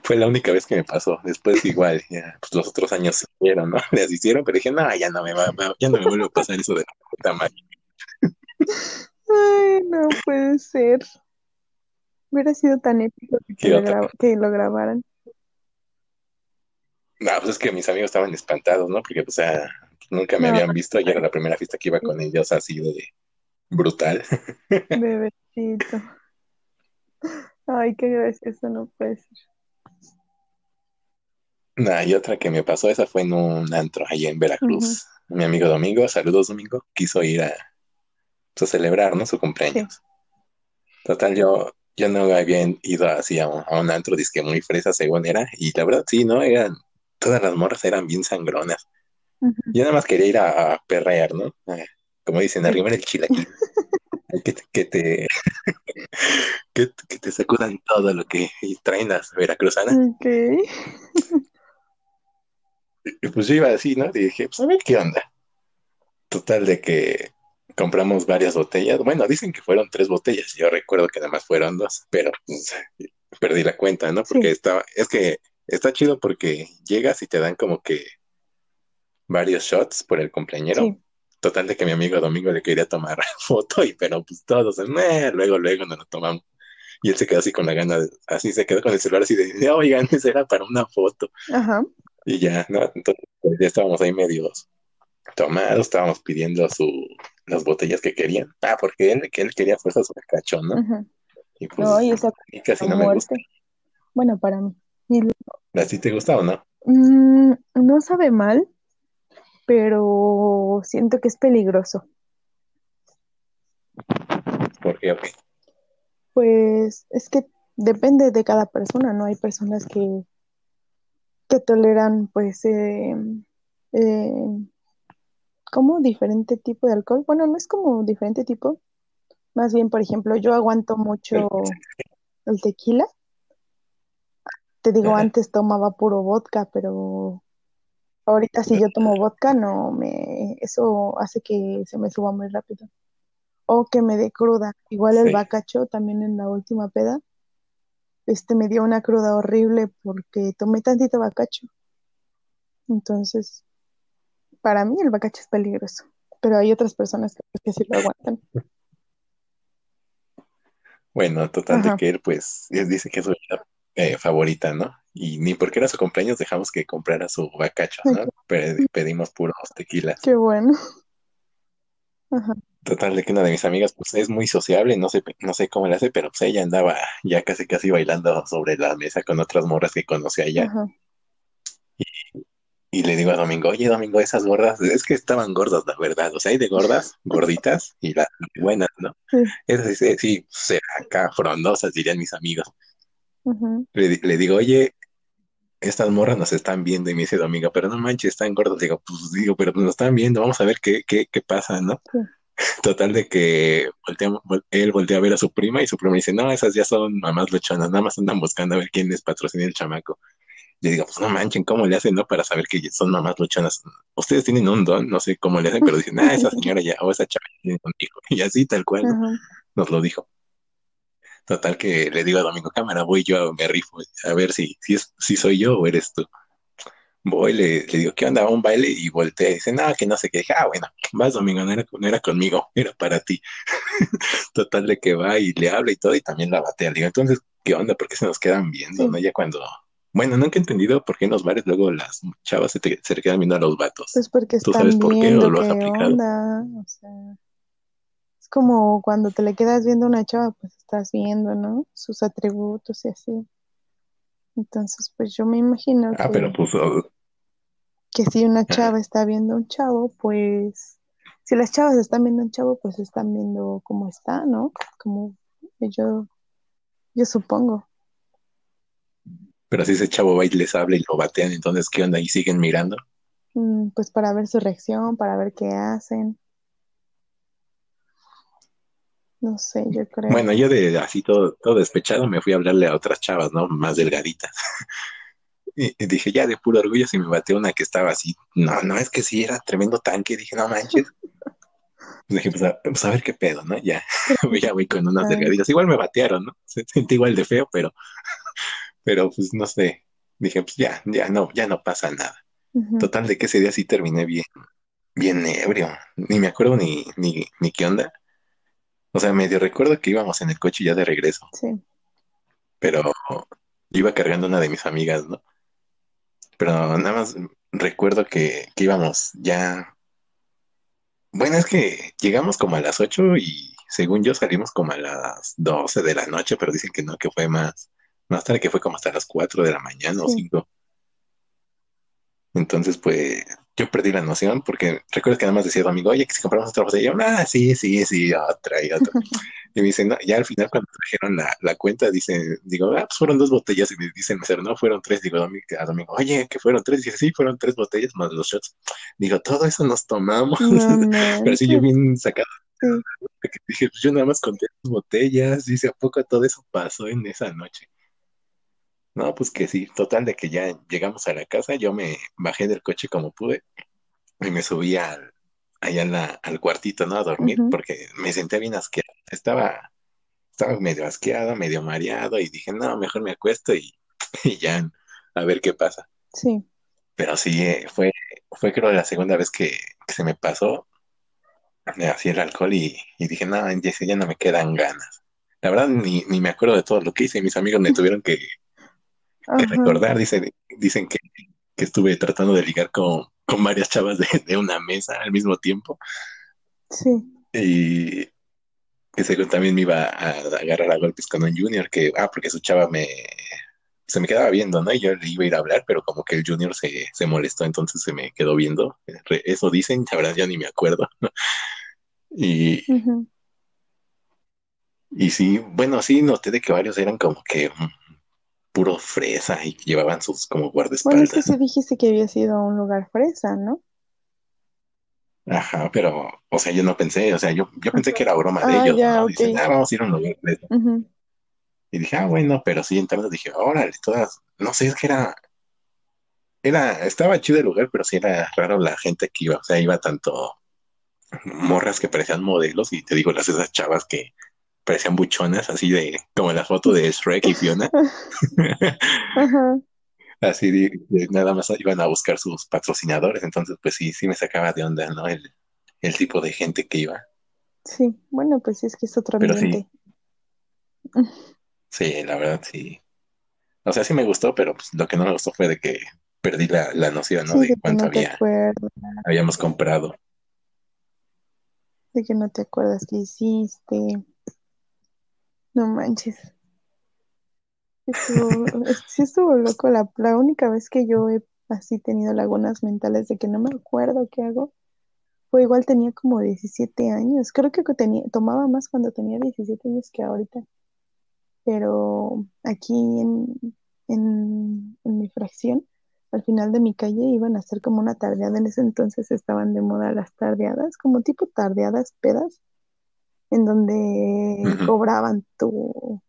Fue la única vez que me pasó. Después igual, ya, pues los otros años se hicieron, ¿no? Les hicieron, pero dije, no, ya no me va, va- ya no me vuelve a pasar eso de la puta madre. Ay, no puede ser. Hubiera sido tan épico que, ¿Qué lo, otra? gra- que lo grabaran. No, pues es que mis amigos estaban espantados, ¿no? Porque, pues, o sea, nunca me No. habían visto, ya era la primera fiesta que iba con ellos así de brutal. Bebecito. Ay, qué gracioso, no puede ser. Nah, y otra que me pasó, esa fue en un antro allá en Veracruz. Mi amigo Domingo, saludos Domingo, quiso ir a, pues, a celebrar, ¿no? Su cumpleaños. Total, yo, yo no había ido así a un, a un antro, disque muy fresa según era, y la verdad sí, ¿no? Eran, todas las morras eran bien sangronas. Yo nada más quería ir a, a perrear, ¿no? Eh, como dicen, arrimar el chilaquil. que te, que te, que, que te sacudan todo lo que traen las veracruzanas. Ok. Pues yo iba así, ¿no? Y dije, pues a ver qué onda. Total de que compramos varias botellas. Bueno, dicen que fueron tres botellas. Yo recuerdo que nada más fueron dos, pero pues, perdí la cuenta, ¿no? Porque Sí. estaba, es que está chido porque llegas y te dan como que varios shots por el cumpleañero. Sí. Total de que mi amigo Domingo le quería tomar foto y pero pues todos, "Meh", luego, luego nos lo tomamos. Y él se quedó así con la gana, de- así se quedó con el celular así de, oigan, ese era para una foto. Ajá. Y ya, ¿no? Entonces pues, ya estábamos ahí medios tomados, estábamos pidiendo su, las botellas que querían. Ah, porque él, que él quería fuerza su cachón, ¿no? Ajá. Y pues No, y esa casi no me gusta. Bueno, para mí. Y ¿A ti te gusta o no? Mm, no sabe mal, pero siento que es peligroso. Porque, ok, Pues es que depende de cada persona, ¿no? Hay personas que, que toleran, pues, eh, eh, como diferente tipo de alcohol. Bueno, no es como diferente tipo. Más bien, por ejemplo, yo aguanto mucho el tequila. Te digo, antes tomaba puro vodka, pero ahorita si yo tomo vodka, no me, eso hace que se me suba muy rápido. O que me dé cruda. Igual el Sí. bacacho también en la última peda, este me dio una cruda horrible porque tomé tantito bacacho. Entonces, para mí el bacacho es peligroso, pero hay otras personas que, que sí lo aguantan. Bueno, total de que él, pues, dice que es su eh, favorita, ¿no? Y ni porque era su cumpleaños dejamos que comprara su bacacho, ¿no? Pe- pedimos puros tequilas. Qué bueno. Ajá. Total de que una de mis amigas, pues, es muy sociable, no sé, no sé cómo le hace, pero pues ella andaba ya casi casi bailando sobre la mesa con otras morras que conocía allá. Ajá. Y le digo a Domingo, oye, Domingo, esas gordas, es que estaban gordas, la verdad. O sea, hay de gordas, gorditas y las buenas, ¿no? Esas sí, sí, sí, acá frondosas, dirían mis amigos. Le, di- le digo, oye, estas morras nos están viendo y me dice Domingo, pero no manches, están gordas. Digo, pues digo, pero nos están viendo, vamos a ver qué, qué, qué pasa, ¿no? Sí. Total de que voltea- vol- él voltea a ver a su prima y su prima dice, no, esas ya son mamás luchonas, nada más andan buscando a ver quién les patrocina el chamaco. Le digo, pues no manchen, ¿cómo le hacen, no? Para saber que son mamás luchonas. Ustedes tienen un don, no sé cómo le hacen, pero dicen, ah, esa señora ya, o esa chava ya tiene un hijo. Y así, tal cual, nos lo dijo. Total que le digo a Domingo, cámara, voy yo, me rifo, a ver si, si, es, si soy yo o eres tú. Voy, le, le digo, ¿qué onda? ¿Va un baile? Y volteé, y dice, no, que no sé qué. Dije, ah, bueno, vas Domingo, no era, no era conmigo, era para ti. Total de que va y le habla y todo, y también la batea. Le digo, entonces, ¿qué onda? ¿Por qué se nos quedan viendo? Sí. ¿No? Ya cuando, bueno, nunca he entendido por qué en los bares luego las chavas se, te, se le quedan viendo a los vatos. Pues porque ¿Tú están sabes por qué o viendo lo has qué aplicado? onda, o sea, es como cuando te le quedas viendo a una chava, pues estás viendo, ¿no? Sus atributos y así. Entonces, pues yo me imagino Ah, que, pero pues, oh, que si una Ajá. chava está viendo a un chavo, pues si las chavas están viendo a un chavo, pues están viendo cómo está, ¿no? Como yo, yo supongo. Pero si ese chavo va y les habla y lo batean, entonces, ¿qué onda? Y siguen mirando. Mm, Pues para ver su reacción, para ver qué hacen. No sé, yo creo. Bueno, yo de así todo, todo despechado me fui a hablarle a otras chavas, ¿no? Más delgaditas. Y, y dije, ya de puro orgullo, si me bateó una que estaba así. No, no, es que sí, era tremendo tanque. Dije, no manches. Dije, pues a, pues a ver qué pedo, ¿no? Ya, ya voy con unas delgaditas. Igual me batearon, ¿no? Se sentí igual de feo, pero, pero pues no sé. Dije, pues ya, ya no, ya no pasa nada. Total de que ese día sí terminé bien, bien ebrio. Ni me acuerdo ni, ni, ni qué onda. O sea, medio recuerdo que íbamos en el coche ya de regreso, Sí, pero iba cargando una de mis amigas, ¿no? Pero nada más recuerdo que, que íbamos ya. Bueno, es que llegamos como a las 8 y según yo salimos como a las 12 de la noche, pero dicen que no, que fue más, más tarde, que fue como hasta las 4 de la mañana o Sí. 5. Entonces, pues yo perdí la noción porque recuerdo que nada más decía Domingo, oye, que si compramos otra botella, y yo, ah, sí, sí, sí, otra y otra. Y me dicen, no, ya al final cuando trajeron la, la cuenta, dicen, digo, ah, pues fueron dos botellas. Y me dicen, mesero, no, fueron tres. Digo, Domingo, a Domingo, oye, que fueron tres. Dice, sí, fueron tres botellas más los shots. Digo, todo eso nos tomamos. no Pero sí, yo bien sacado. Dije, pues yo nada más conté dos botellas. Dice, ¿a poco todo eso pasó en esa noche? No, pues que sí, total de que ya llegamos a la casa, yo me bajé del coche como pude y me subí al, allá en la- al cuartito, ¿no? A dormir, porque me senté bien asqueado. Estaba, estaba medio asqueado, medio mareado y dije, no, mejor me acuesto y, y ya, a ver qué pasa. Sí, Pero sí, eh, fue, fue creo la segunda vez que, que se me pasó eh, así el alcohol y, y dije, no, ya, ya no me quedan ganas. La verdad, ni, ni me acuerdo de todo lo que hice. Mis amigos me tuvieron que, que ajá, recordar. Dicen, dicen que, que estuve tratando de ligar con, con varias chavas de, de una mesa al mismo tiempo sí, y que según también me iba a, agarrar a golpes con un junior que, ah, porque su chava me, se me quedaba viendo, ¿no? Y yo le iba a ir a hablar, pero como que el junior se, se molestó, entonces se me quedó viendo. Eso dicen, la verdad ya ni me acuerdo. Y, y sí, bueno, sí noté de que varios eran como que mm, puro fresa y llevaban sus como Bueno, es que guardaespaldas. sí dijiste que había sido a un lugar fresa, ¿no? Ajá, pero, o sea, yo no pensé, o sea, yo, yo pensé que era broma de Ah, ellos, ya, ¿no? ok. Dicen, ah, vamos a ir a un lugar fresa. Ujú, Y dije, ah, bueno, pero sí, entonces dije, órale, todas, no sé, es que era, era, estaba chido el lugar, pero sí era raro la gente que iba, o sea, iba tanto morras que parecían modelos, y te digo, las esas chavas que parecían buchonas, así de, como la foto de Shrek y Fiona, Ajá, así de, de nada más iban a buscar sus patrocinadores, entonces pues sí, sí me sacaba de onda, ¿no? El, el tipo de gente que iba, sí, bueno, pues es que es otro pero sí, ambiente. sí, la verdad, sí. O sea, sí me gustó, pero pues lo que no me gustó fue de que perdí la, la noción, ¿no? Sí, De cuánto no había, habíamos comprado. de que no te acuerdas qué hiciste. No manches. Estuvo, es- sí estuvo loco. La, la única vez que yo he así tenido lagunas mentales de que no me acuerdo qué hago, fue igual tenía como 17 años. Creo que tenía, tomaba más cuando tenía 17 años que ahorita. Pero aquí en, en, en mi fracción al final de mi calle iban a hacer como una tardeada. En ese entonces estaban de moda las tardeadas, como tipo tardeadas pedas, en donde cobraban tu,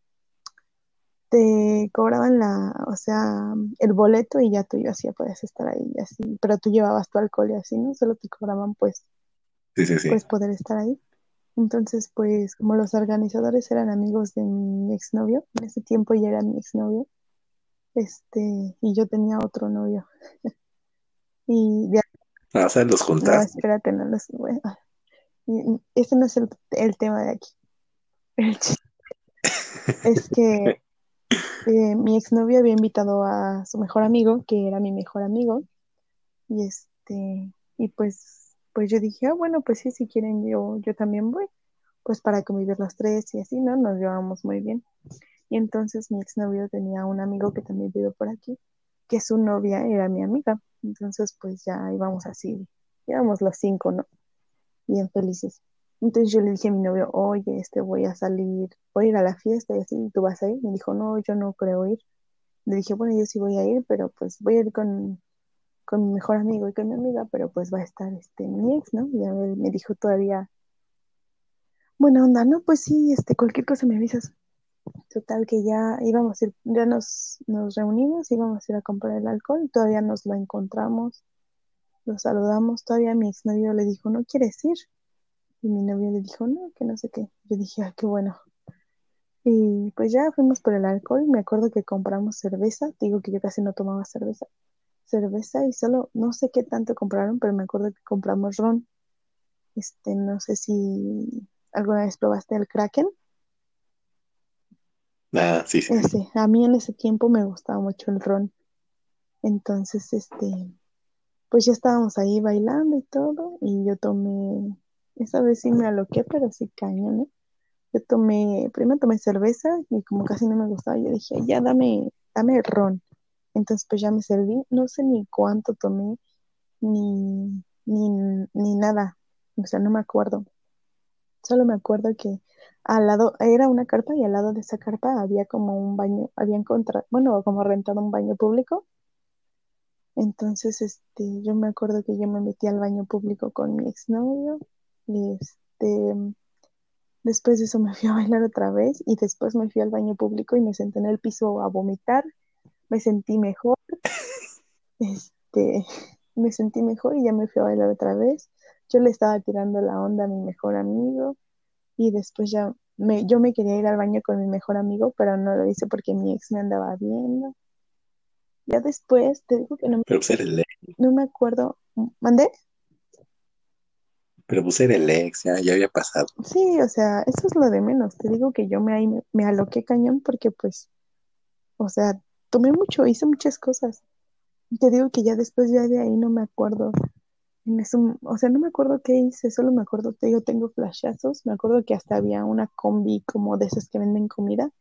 te cobraban la, o sea, el boleto y ya tú ya así podías estar ahí y así, pero tú llevabas tu alcohol y así, ¿no? Solo te cobraban pues, Sí, sí, sí. pues poder estar ahí. Entonces, pues, como los organizadores eran amigos de mi exnovio, en ese tiempo ya era mi exnovio, este, y yo tenía otro novio. Y de Ah, o sea, los no, juntaste. espérate, no los, bueno, y- ese no es el, tema de aquí. Es que eh, mi exnovio había invitado a su mejor amigo, que era mi mejor amigo, y este, y pues, pues yo dije, ah, bueno, pues sí, si quieren yo, yo también voy, pues para convivir los tres y así, ¿no? Nos llevamos muy bien. Y entonces mi exnovio tenía un amigo que también vive por aquí, que su novia era mi amiga. Entonces, pues ya íbamos así, íbamos los cinco, ¿no? Bien felices. Entonces yo le dije a mi novio, oye, este voy a salir, voy a ir a la fiesta y así, ¿tú vas a ir? Me dijo, no, yo no creo ir. Le dije, bueno, yo sí voy a ir, pero pues voy a ir con, con mi mejor amigo y con mi amiga, pero pues va a estar este mi ex, ¿no? Y ver, me dijo todavía, buena onda, no, pues sí, este, cualquier cosa me avisas. Total que ya íbamos a ir, ya nos, nos reunimos, íbamos a ir a comprar el alcohol, todavía nos lo encontramos, saludamos, todavía mi exnovio le dijo, ¿no quieres ir? Y mi novio le dijo, no, que no sé qué. Yo dije, ah, qué bueno. Y pues ya fuimos por el alcohol, me acuerdo que compramos cerveza, digo que yo casi no tomaba cerveza, cerveza y solo, no sé qué tanto compraron, pero me acuerdo que compramos ron. Este, no sé si alguna vez probaste el Kraken. Ah, sí, sí. Ese, a mí en ese tiempo me gustaba mucho el ron. Entonces, este, pues ya estábamos ahí bailando y todo, y yo tomé, esa vez sí me aloqué, pero sí cañón, ¿no? Yo tomé, primero tomé cerveza y como casi no me gustaba, yo dije, ya dame, dame ron. Entonces, pues ya me serví, no sé ni cuánto tomé, ni, ni, ni nada, o sea, no me acuerdo. Solo me acuerdo que al lado, era una carpa y al lado de esa carpa había como un baño, había encontrado, bueno, como rentado un baño público. Entonces, este, yo me acuerdo que yo me metí al baño público con mi exnovio y este, después de eso me fui a bailar otra vez y después me fui al baño público y me senté en el piso a vomitar. Me sentí mejor, este, me sentí mejor y ya me fui a bailar otra vez. Yo le estaba tirando la onda a mi mejor amigo y después ya me, yo me quería ir al baño con mi mejor amigo, pero no lo hice porque mi ex me andaba viendo. Ya después, te digo que no, Pero pues era el ex, no me acuerdo. ¿Mandé? pero pues era el ex, ya, ya había pasado. Sí, o sea, eso es lo de menos. Te digo que yo me, ahí me, me aloqué cañón porque pues, o sea, tomé mucho, hice muchas cosas. Y te digo que ya después ya de ahí no me acuerdo. En eso, o sea, no me acuerdo qué hice, solo me acuerdo, te digo, tengo flashazos. Me acuerdo que hasta había una combi como de esas que venden comida.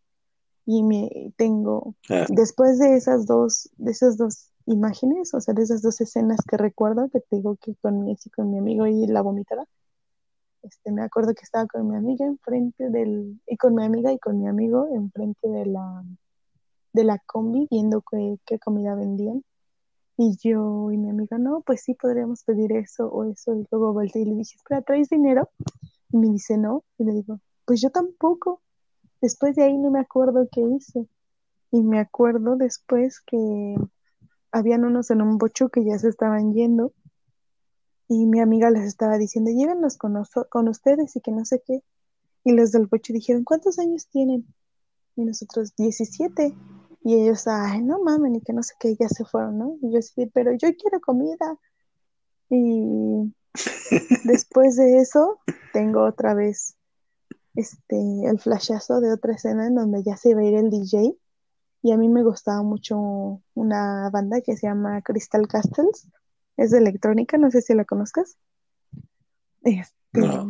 Y me tengo, Ah, después de esas dos, de esas dos imágenes, o sea, de esas dos escenas que recuerdo, que te digo que con mi ex y con mi amigo y la vomitada, este, me acuerdo que estaba con mi amiga enfrente del, y con mi amiga y con mi amigo enfrente de la, de la combi viendo qué, qué comida vendían. Y yo y mi amiga, no, pues sí, podríamos pedir eso o eso. Y luego volteé y le dije, espera, ¿traes dinero? Y me dice, no. Y le digo, pues yo tampoco. Después de ahí no me acuerdo qué hice. Y me acuerdo después que habían unos en un bocho que ya se estaban yendo. Y mi amiga les estaba diciendo, llévenlos con, con ustedes y que no sé qué. Y los del bocho dijeron, ¿cuántos años tienen? Y nosotros, 17. Y ellos, ay, no mames, y que no sé qué, ya se fueron, ¿no? Y yo sí, pero yo quiero comida. Y después de eso, tengo otra vez este, el flashazo de otra escena en donde ya se va a ir el DJ. Y a mí me gustaba mucho una banda que se llama Crystal Castles. Es de electrónica, no sé si la conozcas. Este, No.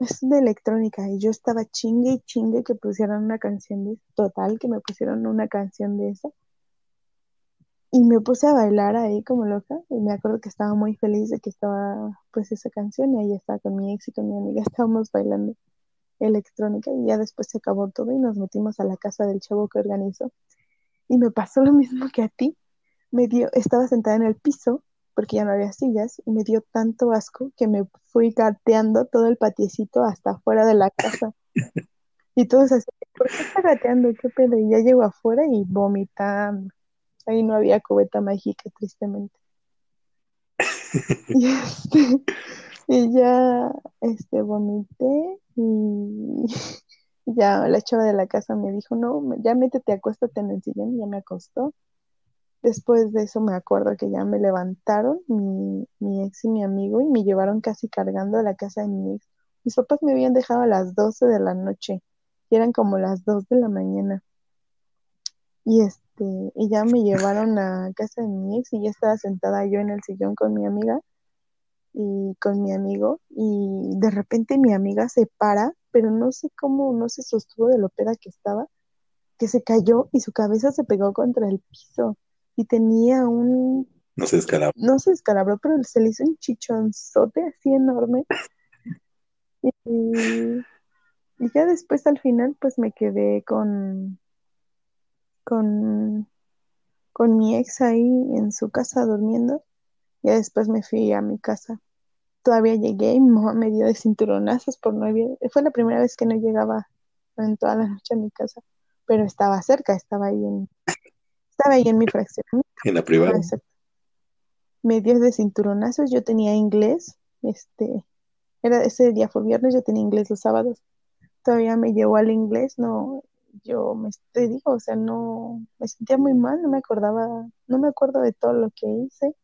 es de electrónica y yo estaba chingue y chingue que pusieran una canción de total, que me pusieron una canción de eso. Y me puse a bailar ahí como loca y me acuerdo que estaba muy feliz de que estaba pues esa canción y ahí estaba con mi ex y con mi amiga, estábamos bailando electrónica y ya después se acabó todo y nos metimos a la casa del chavo que organizó. Y me pasó lo mismo que a ti. me dio, estaba sentada en el piso porque ya no había sillas y me dio tanto asco que me fui gateando todo el patiecito hasta afuera de la casa. Y todos así, ¿por qué está gateando? ¿Qué pedo? Y ya llego afuera y vomitando. Ahí no había cubeta mágica, tristemente. Y, este, y ya este, vomité y ya la chava de la casa me dijo, no, ya métete, acuéstate en el sillón y ya me acostó. Después de eso me acuerdo que ya me levantaron mi, mi ex y mi amigo y me llevaron casi cargando a la casa de mi ex. Mis papás me habían dejado a las 12 de la noche y eran como las 2 de la mañana. Y este, y ya me llevaron a casa de mi ex y ya estaba sentada yo en el sillón con mi amiga y con mi amigo y de repente mi amiga se para, pero no sé cómo, no se sostuvo de lo peda que estaba, que se cayó y su cabeza se pegó contra el piso y tenía un... No se descalabró. No se descalabró, pero se le hizo un chichonzote así enorme. Y, y ya después al final pues me quedé con, con, con mi ex ahí en su casa durmiendo. Y después me fui a mi casa. Todavía llegué y mi mamá me dio de cinturonazos por no Fue la primera vez que no llegaba en toda la noche a mi casa, pero estaba cerca, estaba ahí en, estaba ahí en mi fracción. En la privada. Medios de cinturonazos, yo tenía inglés, este, era ese día fue viernes, yo tenía inglés los sábados. Todavía me llevó al inglés, no, yo me te digo, o sea, no, me sentía muy mal, no me acordaba, no me acuerdo de todo lo que hice.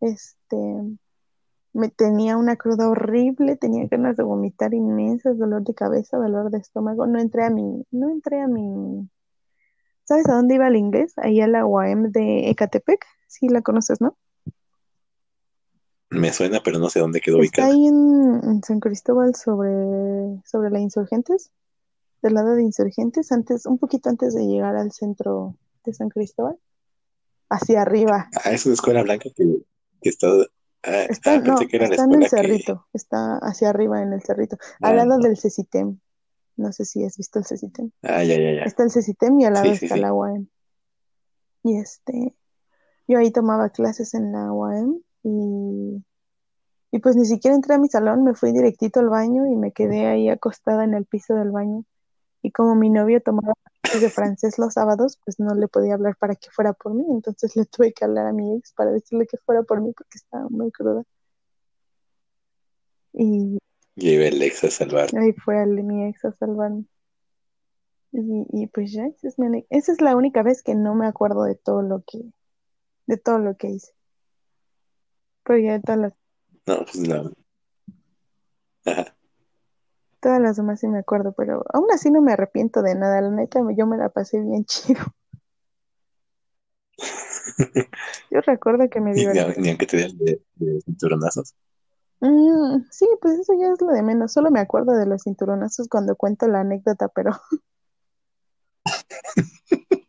Este, me tenía una cruda horrible, tenía ganas de vomitar inmensas, dolor de cabeza, dolor de estómago, no entré a mi, no entré a mi ¿Sabes a dónde iba el inglés? Ahí a la UAM de Ecatepec. Sí, la conoces, ¿no? Me suena, pero no sé dónde quedó Está ahí en, San Cristóbal sobre, sobre la Insurgentes, del lado de Insurgentes, antes, un poquito antes de llegar al centro de San Cristóbal, hacia arriba. Ah, es una escuela blanca que, está... Ah, está, ah, no, está en el cerrito, está hacia arriba en el cerrito, al ah, lado del CECITEM. No sé si has visto el CECITEM. Ah, ya, ya, ya. Está el CECITEM y al lado está la UAM. Y este, yo ahí tomaba clases en la UAM y, y pues ni siquiera entré a mi salón, me fui directito al baño y me quedé ahí acostada en el piso del baño. Y como mi novio tomaba clases de francés los sábados, pues no le podía hablar para que fuera por mí, entonces le tuve que hablar a mi ex para decirle que fuera por mí porque estaba muy cruda. Y y el ex a salvar. Ahí fue el, mi ex a salvarme. Y, y pues ya, esa es, esa es la única vez que no me acuerdo de todo lo que, de todo lo que hice. Pero ya de todas las... No, pues no. Ajá. Todas las demás sí me acuerdo, pero aún así no me arrepiento de nada. La neta, yo me la pasé bien chido. yo recuerdo que me dio... Ni, aunque te den de, de cinturonazos. Mm, sí, pues eso ya es lo de menos. Solo me acuerdo de los cinturonazos cuando cuento la anécdota, pero.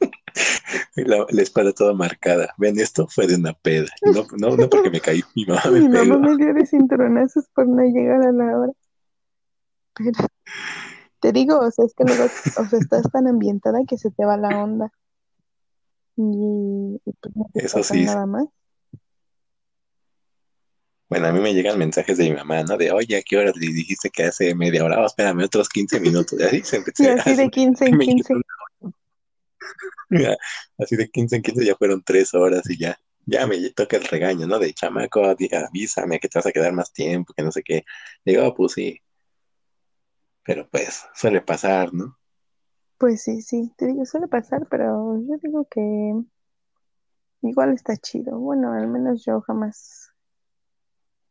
la, espada toda marcada. Ven, esto fue de una peda. No, no, no porque me caí, mi mamá me Mi mamá me dio de cinturonazos por no llegar a la hora. Pero te digo, o sea, es que luego, o sea, estás tan ambientada que se te va la onda. Y, pues no te Eso sí. nada más. Bueno, a mí me llegan mensajes de mi mamá, ¿no? De, oye, ¿a qué hora le dijiste que hace media hora? Oh, espérame, otros 15 minutos. así se Sí, así de 15 en 15. así de 15 en 15 ya fueron tres horas y ya, ya me toca el regaño, ¿no? De chamaco, avísame que te vas a quedar más tiempo, que no sé qué. Digo, oh, pues sí. Pero pues, suele pasar, ¿no? Pues sí, sí, te digo, suele pasar, pero yo digo que igual está chido. Bueno, al menos yo jamás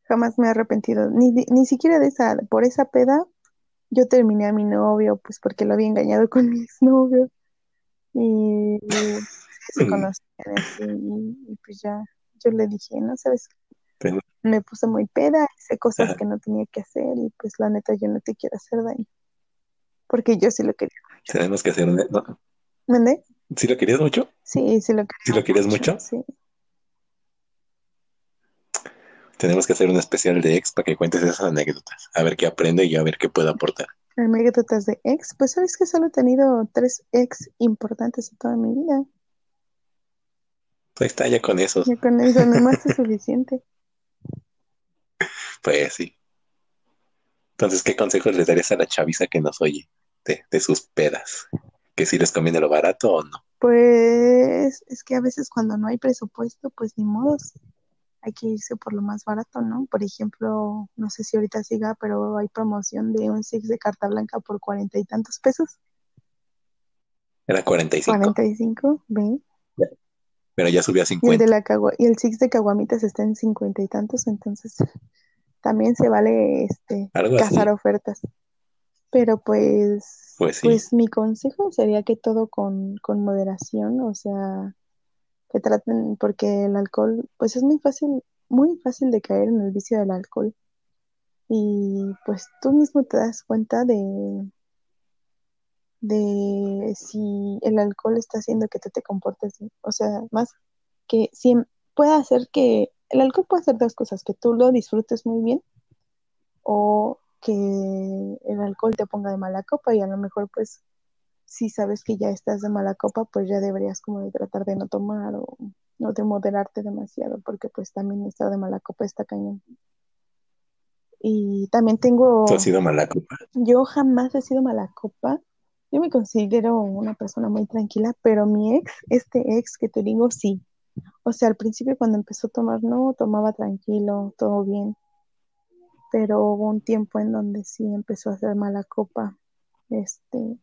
jamás me he arrepentido, ni, ni siquiera de esa, por esa peda, yo terminé a mi novio, pues porque lo había engañado con mi exnovio, y, se conocían así, y, pues ya, yo le dije, no sabes, me puse muy peda, hice cosas que no tenía que hacer, y pues la neta yo no te quiero hacer daño, porque yo sí lo quería. Tenemos que hacer un... ¿no? ¿Mandé? ¿Sí lo querías mucho? Sí, sí lo quería. ¿Sí lo querías mucho? Sí. Tenemos que hacer un especial de ex para que cuentes esas anécdotas. A ver qué aprende y a ver qué puede aportar. Anécdotas de ex. Pues sabes que solo he tenido tres ex importantes en toda mi vida. Pues está ya con eso. Ya con eso nomás es suficiente. Pues sí. Entonces, ¿qué consejos le darías a la chaviza que nos oye de, de sus pedas? ¿Que si les conviene lo barato o no? Pues es que a veces cuando no hay presupuesto, pues ni modos. Hay que irse por lo más barato, ¿no? Por ejemplo, no sé si ahorita siga, pero hay promoción de un Six de carta blanca por cuarenta y tantos pesos. Era 45. 45, ve. Pero ya subió a Y el, 50. de la y el Six de caguamitas está en cincuenta y tantos, entonces también se vale este cazar ofertas. Pero pues, Pues sí. pues mi consejo sería que todo con, con moderación, o sea, que traten, porque el alcohol, pues es muy fácil, muy fácil de caer en el vicio del alcohol. Y pues tú mismo te das cuenta de, de si el alcohol está haciendo que tú te comportes, bien. o sea, más que si puede hacer que, el alcohol puede hacer dos cosas, que tú lo disfrutes muy bien o que el alcohol te ponga de mala copa y a lo mejor pues si sabes que ya estás de mala copa, pues ya deberías como de tratar de no tomar o no de moderarte demasiado, porque pues también estar de mala copa está cañón. Y también tengo, ¿Tú has sido mala copa? yo jamás he sido mala copa, yo me considero una persona muy tranquila, pero mi ex, este ex que te digo, sí. O sea, al principio cuando empezó a tomar, no, tomaba tranquilo, todo bien, pero hubo un tiempo en donde sí empezó a hacer mala copa. Este,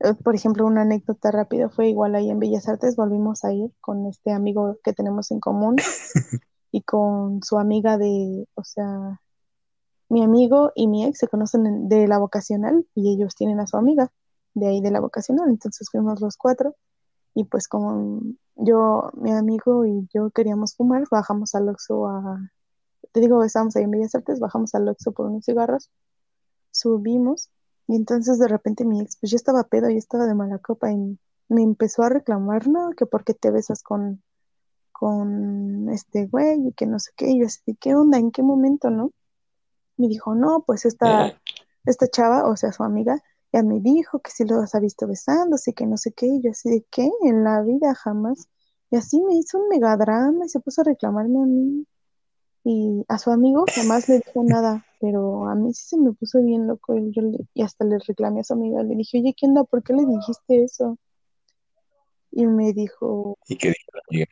eh, por ejemplo, una anécdota rápida fue igual ahí en Bellas Artes, volvimos a ir con este amigo que tenemos en común y con su amiga de, o sea, mi amigo y mi ex se conocen en- de la vocacional y ellos tienen a su amiga de ahí de la vocacional, entonces fuimos los cuatro y pues como yo, mi amigo y yo queríamos fumar, bajamos al Oxxo a, te digo, estábamos ahí en Bellas Artes, bajamos al Oxxo por unos cigarros, subimos y entonces de repente mi ex, pues yo estaba pedo, yo estaba de mala copa y me empezó a reclamar, no, que por qué te besas con, con este güey y que no sé qué, y yo así, ¿qué onda? ¿En qué momento, no? Me dijo, no, pues esta, Eh, esta chava, o sea, su amiga, ya me dijo que si los ha visto besándose, que no sé qué, y yo así de qué, en la vida jamás. Y así me hizo un megadrama y se puso a reclamarme a mí. Y a su amigo jamás le dijo nada, pero a mí sí se me puso bien loco y, yo le- y hasta le reclamé a su amiga, le dije, oye, ¿qué onda? ¿Por qué le dijiste eso? Y me dijo, ¿Y qué dijo la amiga?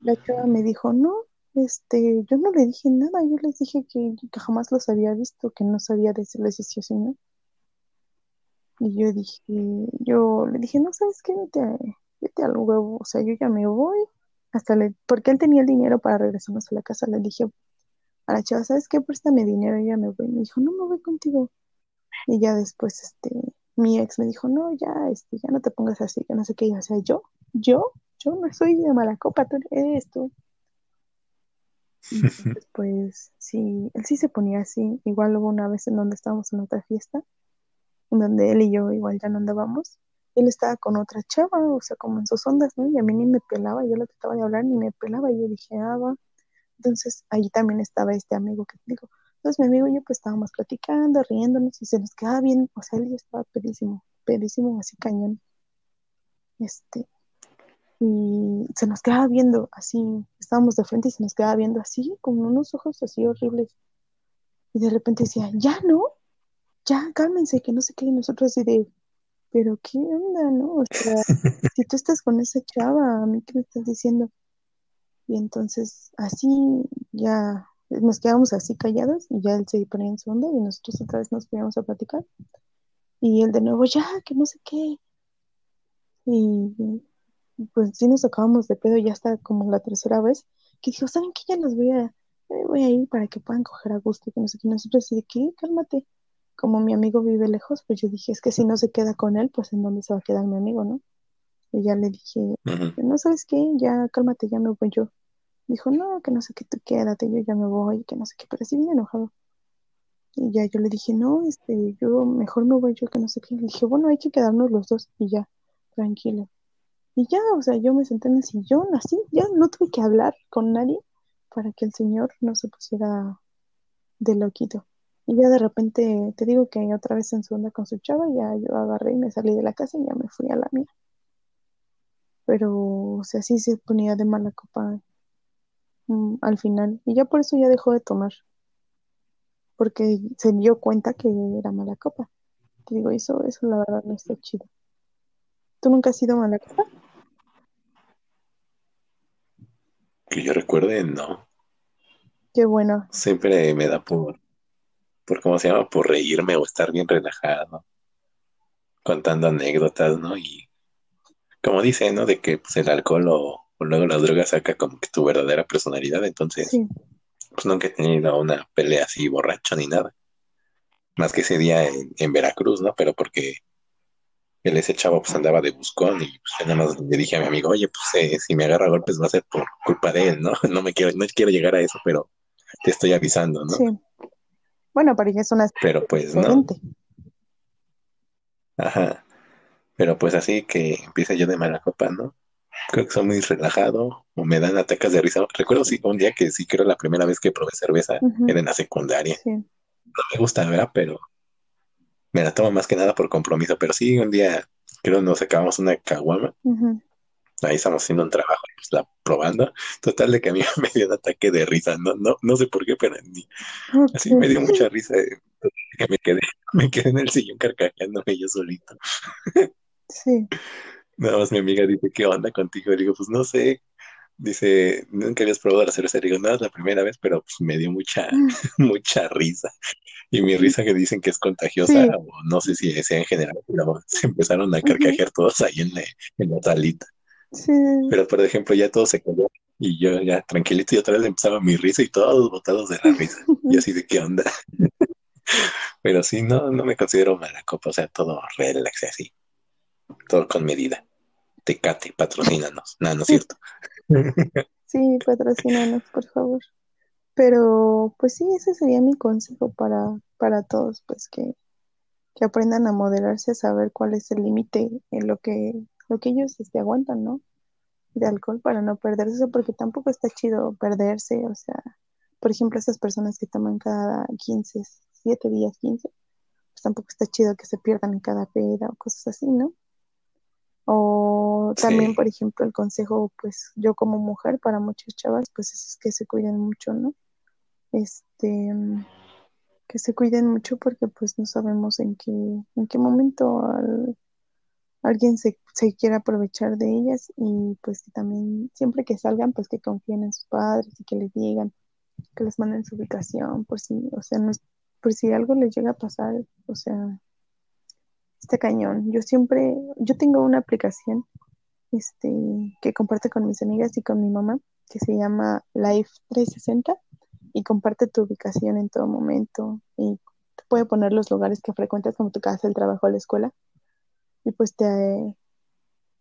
la chava me dijo, no, este, yo no le dije nada, yo les dije que, que jamás los había visto, que no sabía decirles si sí o si no. Y yo dije, yo le dije, no, ¿sabes qué? Vete, vete al huevo, o sea, yo ya me voy. Hasta le, porque él tenía el dinero para regresarnos a la casa, le dije a la chava, ¿sabes qué? Préstame dinero, yo ya me voy. Me dijo, no, me voy contigo. Y ya después, este, mi ex me dijo, no, ya, este, ya no te pongas así, que no sé qué. Y, o sea, yo, yo, yo no soy de mala copa, tú eres tú. Y entonces, pues, sí, él sí se ponía así. Igual hubo una vez en donde estábamos en otra fiesta, donde él y yo igual ya no andábamos. Él estaba con otra chava, o sea, como en sus ondas, ¿no? Y a mí ni me pelaba, yo le trataba de hablar, ni me pelaba. Y yo dije, ah, va. Entonces, ahí también estaba este amigo que te digo. Entonces, mi amigo y yo, pues, estábamos platicando, riéndonos, y se nos quedaba bien, o sea, él ya estaba pedísimo, pedísimo, así cañón. Este, y se nos quedaba viendo así, estábamos de frente y se nos quedaba viendo así, con unos ojos así horribles. Y de repente decía, ya no, ya cálmense, que no sé qué, y nosotros así de, pero qué onda, ¿no? O sea, si tú estás con esa chava, a mí qué me estás diciendo. Y entonces así ya nos quedamos así callados y ya él se ponía en su onda y nosotros otra vez nos poníamos a platicar. Y él de nuevo, ya, que no sé qué. Y pues sí nos acabamos de pedo ya hasta como la tercera vez, que dijo, ¿saben qué? Ya los voy a, voy a ir para que puedan coger a gusto, que no sé qué. Nosotros así de, ¿qué? Cálmate. Como mi amigo vive lejos, pues yo dije, es que si no se queda con él, pues ¿en dónde se va a quedar mi amigo, no? Y ya le dije, Ujú. no sabes qué, ya cálmate, ya me voy yo. Dijo, no, que no sé qué, tú quédate, yo ya me voy, que no sé qué, pero así bien enojado. Y ya yo le dije, no, este, yo mejor me voy yo, que no sé qué. Le dije, bueno, hay que quedarnos los dos y ya, tranquilo. Y ya, o sea, yo me senté en el sillón, así, ya no tuve que hablar con nadie para que el señor no se pusiera de loquito. Y ya de repente, te digo que otra vez en su onda con su chava, ya yo agarré y me salí de la casa y ya me fui a la mía. pero, o sea, sí se ponía de mala copa mm, al final. Y ya por eso ya dejó de tomar, porque se dio cuenta que era mala copa. Te digo, eso, eso la verdad no está chido. ¿Tú nunca has sido mala copa? Que yo recuerde, no. Qué bueno. Siempre me da por, por cómo se llama, por reírme o estar bien relajado, contando anécdotas, ¿no? Y como dice, ¿no? De que pues, el alcohol o, luego las drogas saca como que tu verdadera personalidad, entonces, Sí, pues nunca he tenido una pelea así borracho ni nada. Más que ese día en, en Veracruz, ¿no? Pero porque él, ese chavo, pues andaba de buscón y pues yo nada más le dije a mi amigo, oye, pues eh, si me agarra a golpes va a ser por culpa de él, ¿no? No me quiero, no quiero llegar a eso, pero te estoy avisando, ¿no? sí. Bueno, pero ya es una Pero pues no, ajá. Pero pues así que empieza yo de mala copa, ¿no? Creo que soy muy relajado o me dan ataques de risa. Recuerdo sí, un día que sí creo la primera vez que probé cerveza era en la secundaria. Sí, No me gusta, ¿verdad? Pero me la tomo más que nada por compromiso. Pero sí, un día creo nos acabamos una caguama. ujú. Ahí estamos haciendo un trabajo, pues la probando. Total de que a mí me dio un ataque de risa. No, no, no sé por qué, pero ni- así me dio mucha risa. eh, Que me quedé, me quedé en el sillón carcajeándome yo solito. Sí, Nada más mi amiga dice, ¿qué onda contigo? Le digo, pues no sé. Dice, nunca habías probado la cerveza. Le digo, no, es la primera vez, pero pues me dio mucha, mucha risa. Y mi risa que dicen que es contagiosa, Sí. o no sé si sea en general, pero se empezaron a carcajear todos ahí en la, en la salita. Sí, Pero, por ejemplo, ya todo se cayó y yo ya tranquilito y otra vez empezaba mi risa y todos botados de la risa. Y así de qué onda. Pero sí, no, no me considero mala copa, o sea, todo relax y así. Todo con medida. Tecate, patrocínanos. No, no es cierto. sí, patrocínanos, por favor. Pero, pues sí, ese sería mi consejo para, para todos, pues que, que aprendan a moderarse, a saber cuál es el límite en lo que, lo que ellos este, aguantan, ¿no? De alcohol para no perderse, porque tampoco está chido perderse, o sea, por ejemplo, esas personas que toman cada 15, 7 días, 15, pues tampoco está chido que se pierdan en cada peda o cosas así, ¿no? O también, Sí. por ejemplo, el consejo, pues yo como mujer, para muchas chavas, pues es que se cuiden mucho, ¿no? Este, que se cuiden mucho porque pues no sabemos en qué, en qué momento al- alguien se, se quiera aprovechar de ellas y pues que también siempre que salgan, pues que confíen en sus padres y que les digan, que les manden su ubicación, por si, o sea, no es- por si algo les llega a pasar, o sea, está cañón. Yo siempre, yo tengo una aplicación este, que comparte con mis amigas y con mi mamá, que se llama Life 360 y comparte tu ubicación en todo momento y te puede poner los lugares que frecuentas como tu casa, el trabajo, la escuela y pues te,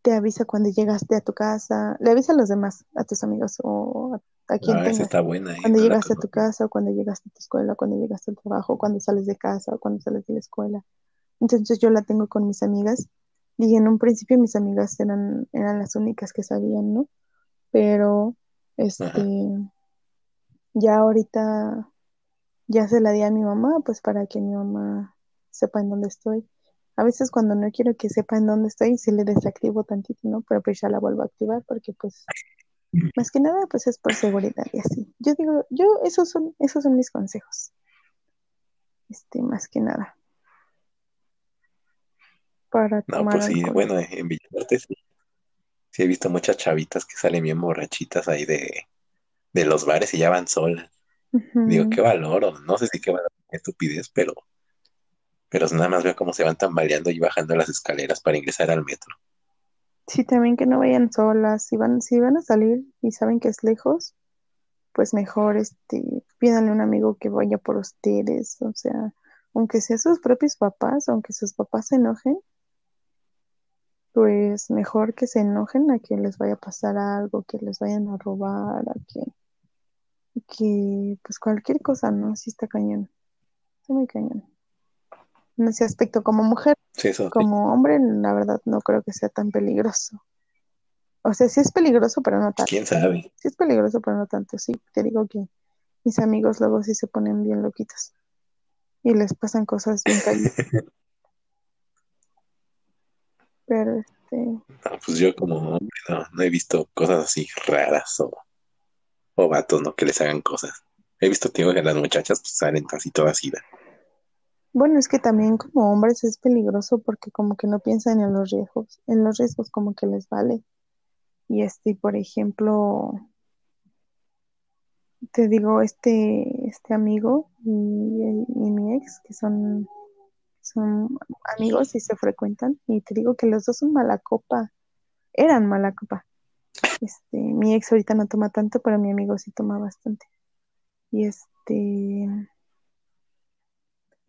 te avisa cuando llegaste a tu casa, le avisa a los demás, a tus amigos o a, a quien Ah, esa tengas. está buena. ¿eh? Cuando No llegaste a tu casa, o cuando llegaste a tu escuela, cuando llegaste al trabajo, cuando sales de casa, o cuando sales de la escuela. Entonces yo la tengo con mis amigas y en un principio mis amigas eran, eran las únicas que sabían, ¿no? Pero este Ajá. ya ahorita ya se la di a mi mamá, pues para que mi mamá sepa en dónde estoy. A veces cuando no quiero que sepa en dónde estoy, sí le desactivo tantito, ¿no? Pero pues ya la vuelvo a activar porque pues más que nada pues es por seguridad y así. Yo digo, yo esos son esos son mis consejos. Este, más que nada para No, tomar pues sí, alcohol. bueno, en Villarte sí, sí he visto muchas chavitas que salen bien borrachitas ahí de, de los bares y ya van solas. Digo, qué valor, no sé si qué valor, estupidez, pero, pero nada más veo cómo se van tambaleando y bajando las escaleras para ingresar al metro. Sí, también que no vayan solas. Si van, si van a salir y saben que es lejos, pues mejor este, pídanle a un amigo que vaya por ustedes. O sea, aunque sea sus propios papás, aunque sus papás se enojen, pues mejor que se enojen a que les vaya a pasar algo, que les vayan a robar, a que, que pues cualquier cosa, ¿no? Sí está cañón. Está muy cañón. En ese aspecto, como mujer, Sí, como hombre, la verdad no creo que sea tan peligroso. O sea, sí es peligroso, pero no tanto. ¿Quién sabe? Sí es peligroso, pero no tanto. Sí, te digo que mis amigos luego sí se ponen bien loquitos. Y les pasan cosas bien cañonas. Pero Este, No, pues yo como hombre no, no he visto cosas así raras o, o vatos, ¿no? Que les hagan cosas. He visto, tío, que las muchachas pues, salen casi todas idas. Bueno, es que también como hombres es peligroso porque como que no piensan en los riesgos, en los riesgos como que les vale. Y este, por ejemplo, te digo, este, este amigo y, mi ex, que son, son amigos y se frecuentan, y te digo que los dos son mala copa, eran mala copa. Este, mi ex ahorita no toma tanto, pero mi amigo sí toma bastante. Y este,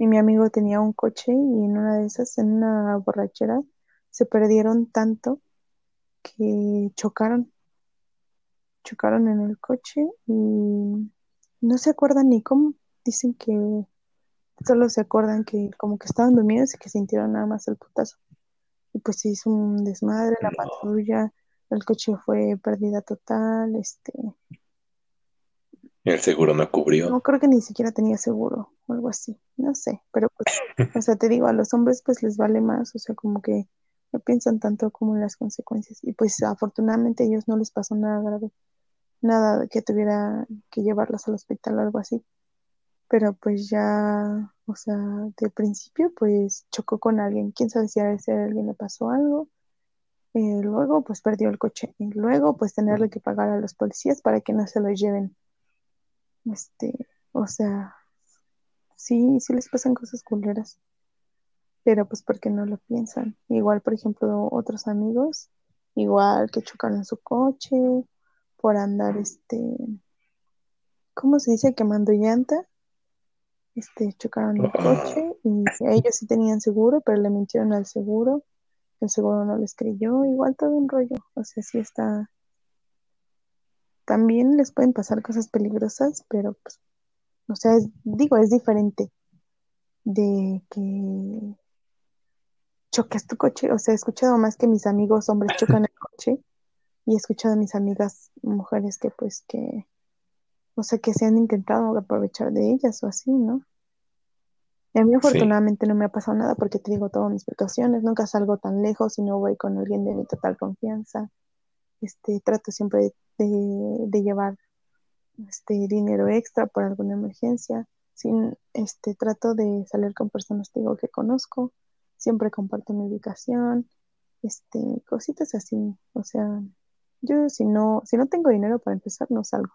y mi amigo tenía un coche y en una de esas, en una borrachera, se perdieron tanto que chocaron. Chocaron en el coche y no se acuerdan ni cómo. Dicen que solo se acuerdan que como que estaban dormidos y que sintieron nada más el putazo. Y pues se hizo un desmadre, la patrulla, el coche fue pérdida total, este, El seguro no cubrió. no creo que ni siquiera tenía seguro o algo así, no sé, pero pues, o sea, te digo, a los hombres pues les vale más, o sea, como que no piensan tanto como en las consecuencias. Y pues afortunadamente a ellos no les pasó nada grave, nada que tuviera que llevarlos al hospital o algo así, pero pues ya, o sea, de principio pues chocó con alguien, quién sabe si a ese alguien le pasó algo, eh, luego pues perdió el coche. Y luego pues tenerle que pagar a los policías para que no se lo lleven. Este, o sea, sí, sí les pasan cosas culeras, pero pues porque no lo piensan. Igual, por ejemplo, otros amigos, igual que chocaron su coche por andar, este, ¿cómo se dice? Quemando llanta. Este, chocaron el coche y ellos sí tenían seguro, pero le mintieron al seguro. El seguro no les creyó, igual todo un rollo. O sea, sí está. También les pueden pasar cosas peligrosas, pero pues, o sea, es- digo, es diferente de que choques tu coche. O sea, he escuchado más que mis amigos hombres chocan el coche y he escuchado a mis amigas mujeres que pues que, o sea, que se han intentado aprovechar de ellas o así, ¿no? Y a mí afortunadamente no me ha pasado nada porque te digo todas mis precauciones, nunca salgo tan lejos y no voy con alguien de mi total confianza. Este, trato siempre de, de llevar este dinero extra por alguna emergencia. Sin, este, trato de salir con personas digo que conozco, siempre comparto mi ubicación, este, cositas así. O sea, yo si no, si no tengo dinero para empezar, no salgo.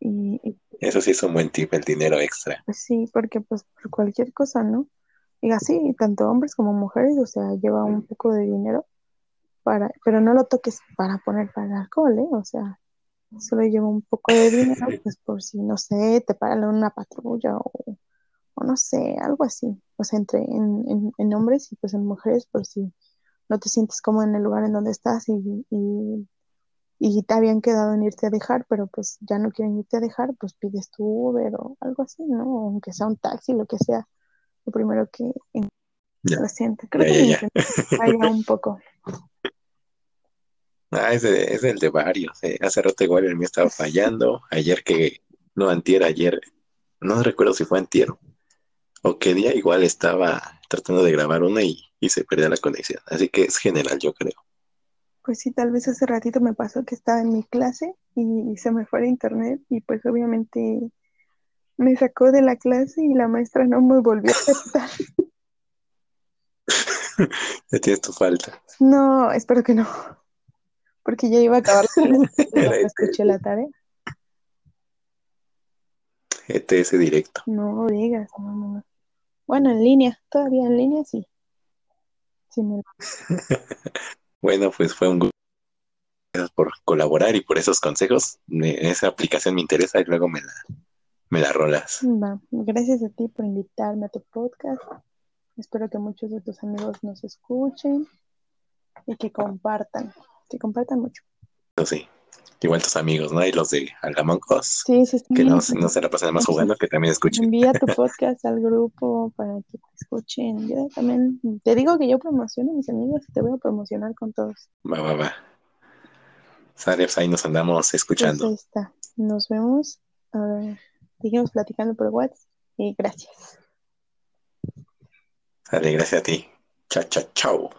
Y, y Eso sí es un buen tip, el dinero extra. pues sí, porque pues por cualquier cosa, ¿no? Y así, tanto hombres como mujeres, o sea, lleva un poco de dinero para, pero no lo toques para poner para el alcohol, ¿eh? O sea, solo lleva un poco de dinero, pues por si, no sé, te paran en una patrulla o, o no sé, algo así. O sea, entre en, en, en hombres y pues en mujeres, por si no te sientes cómodo en el lugar en donde estás y, y, y te habían quedado en irte a dejar, pero pues ya no quieren irte a dejar, pues pides tu Uber o algo así, ¿no? Aunque sea un taxi, lo que sea, lo primero que en- lo siento. Creo Ya, que ya, un poco. Ah, es, de- es el de varios. eh. Hace rato igual el mío estaba fallando. Ayer que, no, antier, ayer, no recuerdo si fue antier o qué día, igual estaba tratando de grabar una y, y se perdió la conexión. Así que es general, yo creo. Pues sí, tal vez hace ratito me pasó que estaba en mi clase y se me fue el internet y pues obviamente me sacó de la clase y la maestra no me volvió a aceptar. Ya tienes tu falta. No, espero que no, porque ya iba a acabar la Era escuché la tarea. ETS E directo. No digas, no, no, no. Bueno, en línea, todavía en línea sí. Sí, me- Bueno, pues fue un gusto Gracias por colaborar y por esos consejos. Me- esa aplicación me interesa y luego me la, me la rolas. Va. Gracias a ti por invitarme a tu podcast. Espero que muchos de tus amigos nos escuchen y que compartan, que compartan mucho. Eso sí. Igual tus amigos, ¿no? Y los de Algamoncos, Sí, sí, sí. que no, no se la pasan más jugando, que también escuchen. Envía tu podcast al grupo para que te escuchen. Yo también te digo que yo promociono a mis amigos y te voy a promocionar con todos. Va, va, va. Sale, pues ahí nos andamos Pues escuchando. ahí está. Nos vemos. Ah, seguimos platicando por WhatsApp y gracias. Sale, gracias a ti. Cha, cha, chao.